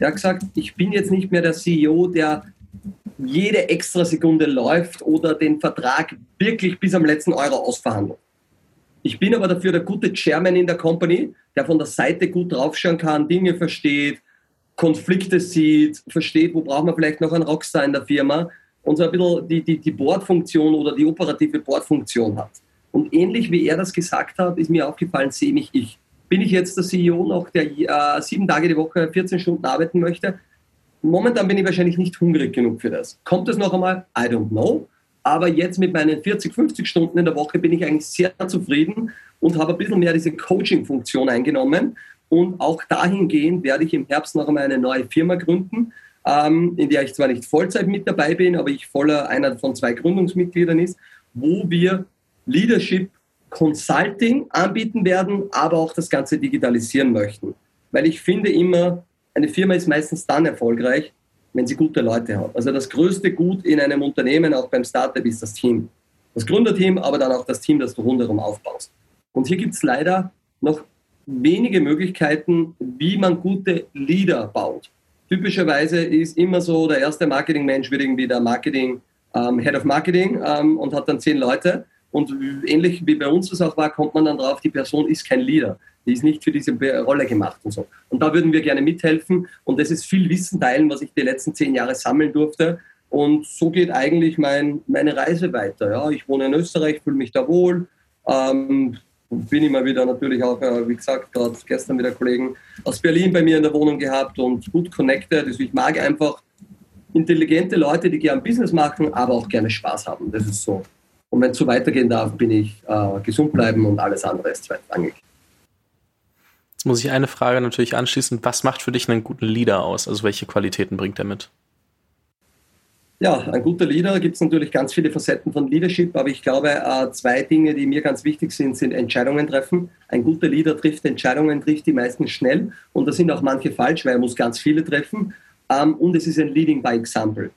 Der hat gesagt, ich bin jetzt nicht mehr der CEO, der jede extra Sekunde läuft oder den Vertrag wirklich bis am letzten Euro ausverhandelt. Ich bin aber dafür der gute Chairman in der Company, der von der Seite gut draufschauen kann, Dinge versteht, Konflikte sieht, versteht, wo braucht man vielleicht noch einen Rockstar in der Firma und so ein bisschen die, die, die Boardfunktion oder die operative Boardfunktion hat. Und ähnlich wie er das gesagt hat, ist mir aufgefallen, sehe mich ich. Bin ich jetzt der CEO noch, der äh, sieben Tage die Woche 14 Stunden arbeiten möchte? Momentan bin ich wahrscheinlich nicht hungrig genug für das. Kommt es noch einmal? I don't know. Aber jetzt mit meinen 40, 50 Stunden in der Woche bin ich eigentlich sehr zufrieden und habe ein bisschen mehr diese Coaching-Funktion eingenommen. Und auch dahingehend werde ich im Herbst noch einmal eine neue Firma gründen, ähm, in der ich zwar nicht Vollzeit mit dabei bin, aber ich voller einer von zwei Gründungsmitgliedern ist, wo wir Leadership Consulting anbieten werden, aber auch das Ganze digitalisieren möchten. Weil ich finde immer, eine Firma ist meistens dann erfolgreich, wenn sie gute Leute hat. Also das größte Gut in einem Unternehmen, auch beim Startup, ist das Team. Das Gründerteam, aber dann auch das Team, das du rundherum aufbaust. Und hier gibt es leider noch wenige Möglichkeiten, wie man gute Leader baut. Typischerweise ist immer so, der erste Marketingmensch wird irgendwie der Marketing, ähm, Head of Marketing ähm, und hat dann zehn Leute. Und ähnlich wie bei uns das auch war, kommt man dann drauf, die Person ist kein Leader. Die ist nicht für diese Rolle gemacht und so. Und da würden wir gerne mithelfen. Und das ist viel Wissen teilen, was ich die letzten zehn Jahre sammeln durfte. Und so geht eigentlich mein, meine Reise weiter. Ja, ich wohne in Österreich, fühle mich da wohl. Ähm, bin immer wieder natürlich auch, äh, wie gesagt, gerade gestern wieder Kollegen aus Berlin bei mir in der Wohnung gehabt und gut connected. Also ich mag einfach intelligente Leute, die gerne Business machen, aber auch gerne Spaß haben. Das ist so. Und wenn es so weitergehen darf, bin ich äh, gesund bleiben und alles andere ist zweitrangig. Jetzt muss ich eine Frage natürlich anschließen. Was macht für dich einen guten Leader aus? Also welche Qualitäten bringt er mit? Ja, ein guter Leader gibt es natürlich ganz viele Facetten von Leadership, aber ich glaube, äh, zwei Dinge, die mir ganz wichtig sind, sind Entscheidungen treffen. Ein guter Leader trifft Entscheidungen, trifft die meistens schnell und da sind auch manche falsch, weil er muss ganz viele treffen. Ähm, und es ist ein Leading by Example.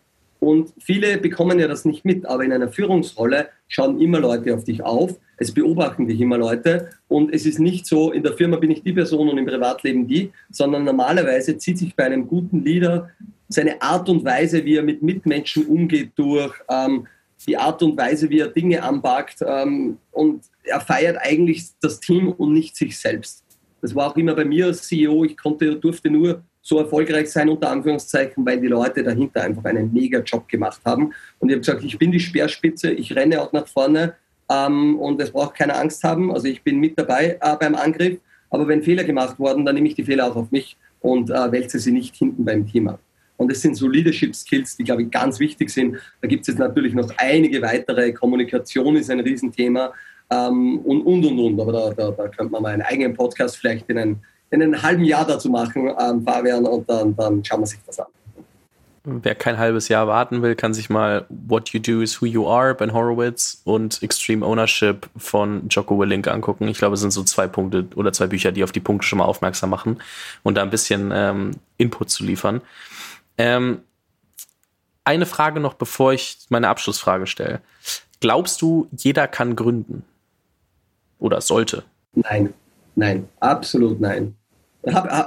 Und viele bekommen ja das nicht mit, aber in einer Führungsrolle schauen immer Leute auf dich auf, es beobachten dich immer Leute. Und es ist nicht so, in der Firma bin ich die Person und im Privatleben die, sondern normalerweise zieht sich bei einem guten Leader seine Art und Weise, wie er mit Mitmenschen umgeht, durch ähm, die Art und Weise, wie er Dinge anpackt ähm, und er feiert eigentlich das Team und nicht sich selbst. Das war auch immer bei mir als CEO, ich konnte, durfte nur so erfolgreich sein, unter Anführungszeichen, weil die Leute dahinter einfach einen mega Job gemacht haben. Und ich habe gesagt, ich bin die Speerspitze, ich renne auch nach vorne ähm, und es braucht keine Angst haben. Also ich bin mit dabei äh, beim Angriff. Aber wenn Fehler gemacht wurden, dann nehme ich die Fehler auch auf mich und äh, wälze sie nicht hinten beim Team ab. Und das sind so Leadership Skills, die, glaube ich, ganz wichtig sind. Da gibt es jetzt natürlich noch einige weitere. Kommunikation ist ein Riesenthema ähm, und, und, und, und. Aber da, da, da könnte man mal einen eigenen Podcast vielleicht in, ein, in einem halben Jahr dazu machen, ähm, Fabian, und dann, dann schauen wir sich das an. Wer kein halbes Jahr warten will, kann sich mal What You Do is Who You Are, Ben Horowitz und Extreme Ownership von Jocko Willink angucken. Ich glaube, es sind so zwei Punkte oder zwei Bücher, die auf die Punkte schon mal aufmerksam machen und da ein bisschen ähm, Input zu liefern. Ähm, eine Frage noch, bevor ich meine Abschlussfrage stelle. Glaubst du, jeder kann gründen? Oder sollte? Nein, nein, absolut nein.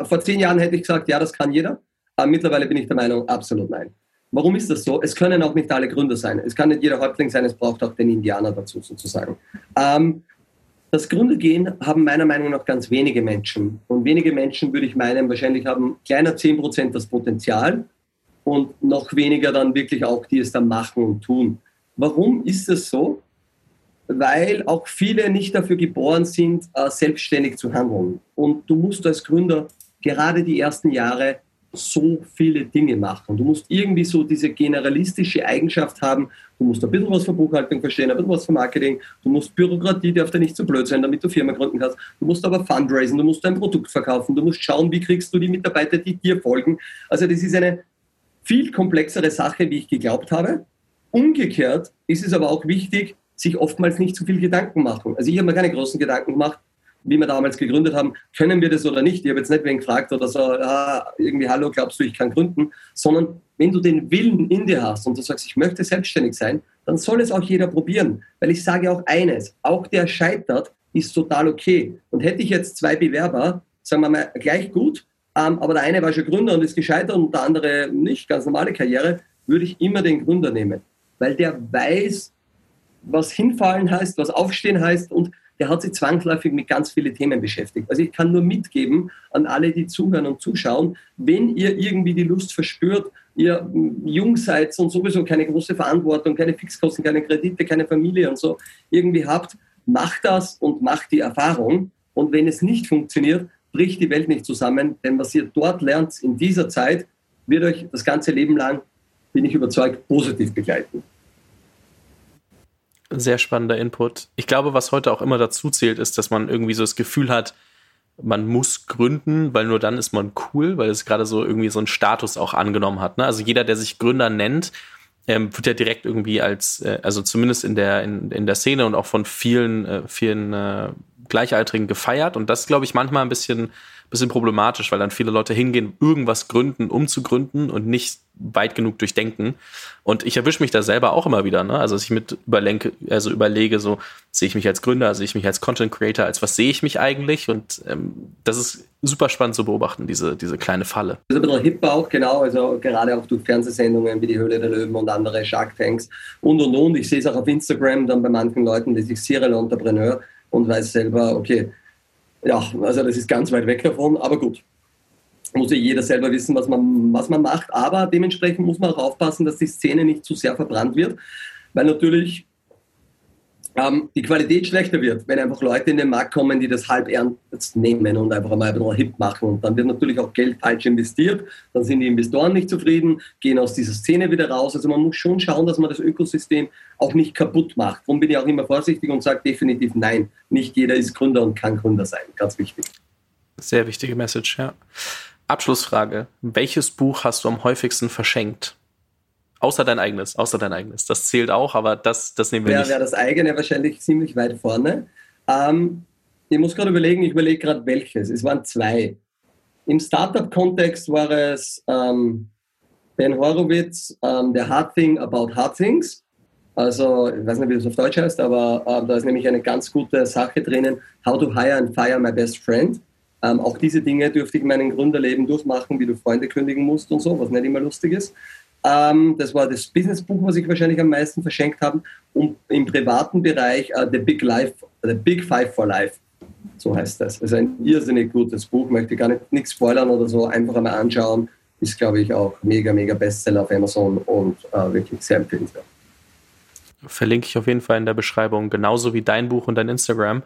Vor zehn Jahren hätte ich gesagt, ja, das kann jeder. Aber mittlerweile bin ich der Meinung, absolut nein. Warum ist das so? Es können auch nicht alle Gründer sein. Es kann nicht jeder Häuptling sein, es braucht auch den Indianer dazu sozusagen. Ähm, das Gründergehen haben meiner Meinung nach ganz wenige Menschen. Und wenige Menschen würde ich meinen, wahrscheinlich haben kleiner 10% das Potenzial und noch weniger dann wirklich auch, die es dann machen und tun. Warum ist das so? Weil auch viele nicht dafür geboren sind, äh, selbstständig zu handeln. Und du musst als Gründer gerade die ersten Jahre so viele Dinge machen. Du musst irgendwie so diese generalistische Eigenschaft haben, du musst ein bisschen was von Buchhaltung verstehen, ein bisschen was von Marketing, du musst Bürokratie, darf dir nicht zu so blöd sein, damit du Firma gründen kannst, du musst aber fundraisen, du musst dein Produkt verkaufen, du musst schauen, wie kriegst du die Mitarbeiter, die dir folgen. Also das ist eine viel komplexere Sache, wie ich geglaubt habe. Umgekehrt ist es aber auch wichtig, sich oftmals nicht zu viel Gedanken machen. Also ich habe mir keine großen Gedanken gemacht, wie wir damals gegründet haben, können wir das oder nicht? Ich habe jetzt nicht wen gefragt oder so, ah, irgendwie, hallo, glaubst du, ich kann gründen? Sondern wenn du den Willen in dir hast und du sagst, ich möchte selbstständig sein, dann soll es auch jeder probieren. Weil ich sage auch eines, auch der scheitert, ist total okay. Und hätte ich jetzt zwei Bewerber, sagen wir mal, gleich gut, ähm, aber der eine war schon Gründer und ist gescheitert und der andere nicht, ganz normale Karriere, würde ich immer den Gründer nehmen. Weil der weiß, was hinfallen heißt, was aufstehen heißt und der hat sich zwangsläufig mit ganz vielen Themen beschäftigt. Also ich kann nur mitgeben an alle, die zuhören und zuschauen, wenn ihr irgendwie die Lust verspürt, ihr jung seid und sowieso keine große Verantwortung, keine Fixkosten, keine Kredite, keine Familie und so irgendwie habt, macht das und macht die Erfahrung. Und wenn es nicht funktioniert, bricht die Welt nicht zusammen, denn was ihr dort lernt in dieser Zeit, wird euch das ganze Leben lang, bin ich überzeugt, positiv begleiten. Sehr spannender Input. Ich glaube, was heute auch immer dazu zählt, ist, dass man irgendwie so das Gefühl hat, man muss gründen, weil nur dann ist man cool, weil es gerade so irgendwie so einen Status auch angenommen hat. Ne? Also jeder, der sich Gründer nennt, ähm, wird ja direkt irgendwie als, äh, also zumindest in der, in, in der Szene und auch von vielen, äh, vielen äh, Gleichaltrigen gefeiert. Und das, glaube ich, manchmal ein bisschen bisschen problematisch, weil dann viele Leute hingehen, irgendwas gründen, um zu gründen und nicht weit genug durchdenken. Und ich erwische mich da selber auch immer wieder, ne? Also dass ich mit überlenke, also überlege, so sehe ich mich als Gründer, sehe ich mich als Content Creator, als was sehe ich mich eigentlich? Und ähm, das ist super spannend zu beobachten, diese, diese kleine Falle. Das ist ein bisschen hip auch, genau, also gerade auch durch Fernsehsendungen wie die Höhle der Löwen und andere Shark Tanks und und und. Ich sehe es auch auf Instagram dann bei manchen Leuten, die sich Serial Entrepreneur und weiß selber, okay, ja, also das ist ganz weit weg davon, aber gut. Muss ja jeder selber wissen, was man, was man macht, aber dementsprechend muss man auch aufpassen, dass die Szene nicht zu sehr verbrannt wird, weil natürlich ähm, die Qualität schlechter wird, wenn einfach Leute in den Markt kommen, die das halb ernst nehmen und einfach mal ein hip machen. Und dann wird natürlich auch Geld falsch investiert. Dann sind die Investoren nicht zufrieden, gehen aus dieser Szene wieder raus. Also man muss schon schauen, dass man das Ökosystem auch nicht kaputt macht. Darum bin ich auch immer vorsichtig und sage definitiv nein. Nicht jeder ist Gründer und kann Gründer sein. Ganz wichtig. Sehr wichtige Message, ja. Abschlussfrage. Welches Buch hast du am häufigsten verschenkt? Außer dein eigenes, außer dein eigenes. Das zählt auch, aber das, das nehmen wir ja, nicht. Wäre das eigene wahrscheinlich ziemlich weit vorne. Ähm, ich muss gerade überlegen, ich überlege gerade welches. Es waren zwei. Im Startup-Kontext war es ähm, Ben Horowitz, ähm, der Hard Thing About Hard Things. Also, ich weiß nicht, wie das auf Deutsch heißt, aber äh, da ist nämlich eine ganz gute Sache drinnen. How to hire and fire my best friend. Ähm, auch diese Dinge dürfte ich in meinem Gründerleben durchmachen, wie du Freunde kündigen musst und so, was nicht immer lustig ist. Ähm, das war das Businessbuch, was ich wahrscheinlich am meisten verschenkt habe. Und im privaten Bereich uh, The Big Life, The Big Five for Life. So heißt das. Also ein irrsinnig gutes Buch, möchte gar nicht nichts spoilern oder so, einfach einmal anschauen. Ist, glaube ich, auch mega, mega Bestseller auf Amazon und uh, wirklich sehr empfehlenswert. Verlinke ich auf jeden Fall in der Beschreibung, genauso wie dein Buch und dein Instagram.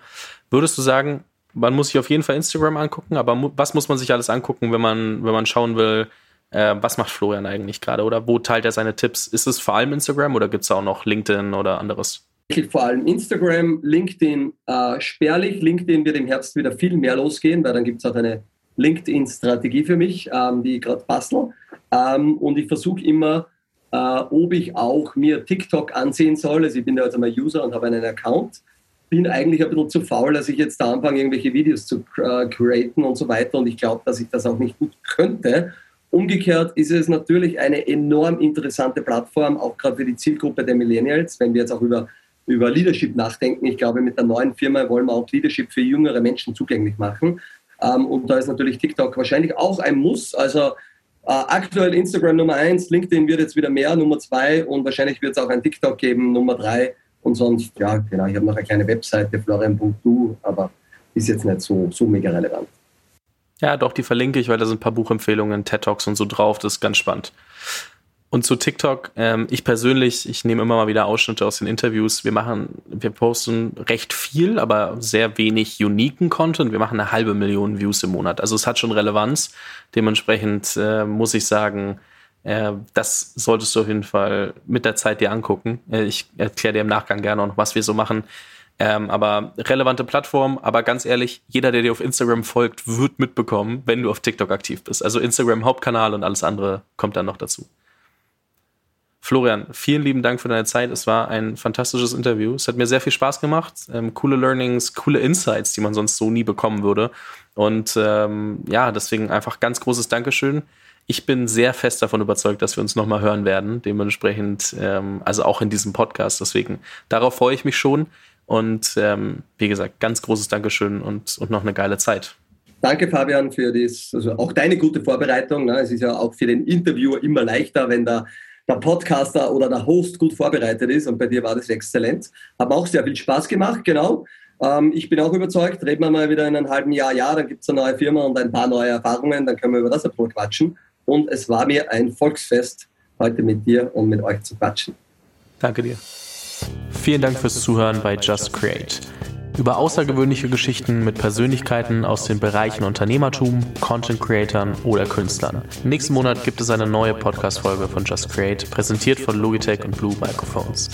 Würdest du sagen, man muss sich auf jeden Fall Instagram angucken, aber was muss man sich alles angucken, wenn man, wenn man schauen will, Äh, was macht Florian eigentlich gerade oder wo teilt er seine Tipps? Ist es vor allem Instagram oder gibt es auch noch LinkedIn oder anderes? Vor allem Instagram, LinkedIn äh, spärlich. LinkedIn wird im Herbst wieder viel mehr losgehen, weil dann gibt es auch eine LinkedIn-Strategie für mich, ähm, die ich gerade bastel. Ähm, und ich versuche immer, äh, ob ich auch mir TikTok ansehen soll. Also ich bin da also mal User und habe einen Account. Bin eigentlich ein bisschen zu faul, dass ich jetzt da anfange, irgendwelche Videos zu äh, createn und so weiter. Und ich glaube, dass ich das auch nicht gut könnte. Umgekehrt ist es natürlich eine enorm interessante Plattform, auch gerade für die Zielgruppe der Millennials, wenn wir jetzt auch über, über Leadership nachdenken. Ich glaube, mit der neuen Firma wollen wir auch Leadership für jüngere Menschen zugänglich machen. Ähm, und da ist natürlich TikTok wahrscheinlich auch ein Muss. Also äh, aktuell Instagram Nummer eins, LinkedIn wird jetzt wieder mehr, Nummer zwei und wahrscheinlich wird es auch ein TikTok geben, Nummer drei. Und sonst, ja, genau, ich habe noch eine kleine Webseite, florian.du, aber ist jetzt nicht so, so mega relevant. Ja, doch, die verlinke ich, weil da sind ein paar Buchempfehlungen, TED Talks und so drauf. Das ist ganz spannend. Und zu TikTok, ähm, ich persönlich, ich nehme immer mal wieder Ausschnitte aus den Interviews. Wir machen, wir posten recht viel, aber sehr wenig uniken Content. Wir machen eine halbe Million Views im Monat. Also es hat schon Relevanz. Dementsprechend äh, muss ich sagen, äh, das solltest du auf jeden Fall mit der Zeit dir angucken. Äh, ich erkläre dir im Nachgang gerne noch, was wir so machen. Ähm, aber relevante Plattform, aber ganz ehrlich, jeder, der dir auf Instagram folgt, wird mitbekommen, wenn du auf TikTok aktiv bist. Also Instagram Hauptkanal und alles andere kommt dann noch dazu. Florian, vielen lieben Dank für deine Zeit. Es war ein fantastisches Interview. Es hat mir sehr viel Spaß gemacht. Ähm, coole Learnings, coole Insights, die man sonst so nie bekommen würde. Und ähm, ja, deswegen einfach ganz großes Dankeschön. Ich bin sehr fest davon überzeugt, dass wir uns nochmal hören werden. Dementsprechend, ähm, also auch in diesem Podcast. Deswegen, darauf freue ich mich schon. Und ähm, wie gesagt, ganz großes Dankeschön und, und noch eine geile Zeit. Danke, Fabian, für das, also auch deine gute Vorbereitung. Ne? Es ist ja auch für den Interviewer immer leichter, wenn der, der Podcaster oder der Host gut vorbereitet ist. Und bei dir war das exzellent. Hat mir auch sehr viel Spaß gemacht, genau. Ähm, ich bin auch überzeugt, reden wir mal wieder in einem halben Jahr, ja, dann gibt es eine neue Firma und ein paar neue Erfahrungen, dann können wir über das ein quatschen. Und es war mir ein Volksfest, heute mit dir und mit euch zu quatschen. Danke dir. Vielen Dank fürs Zuhören bei Just Create. Über außergewöhnliche Geschichten mit Persönlichkeiten aus den Bereichen Unternehmertum, Content Creatern oder Künstlern. Nächsten Monat gibt es eine neue Podcast-Folge von Just Create, präsentiert von Logitech und Blue Microphones.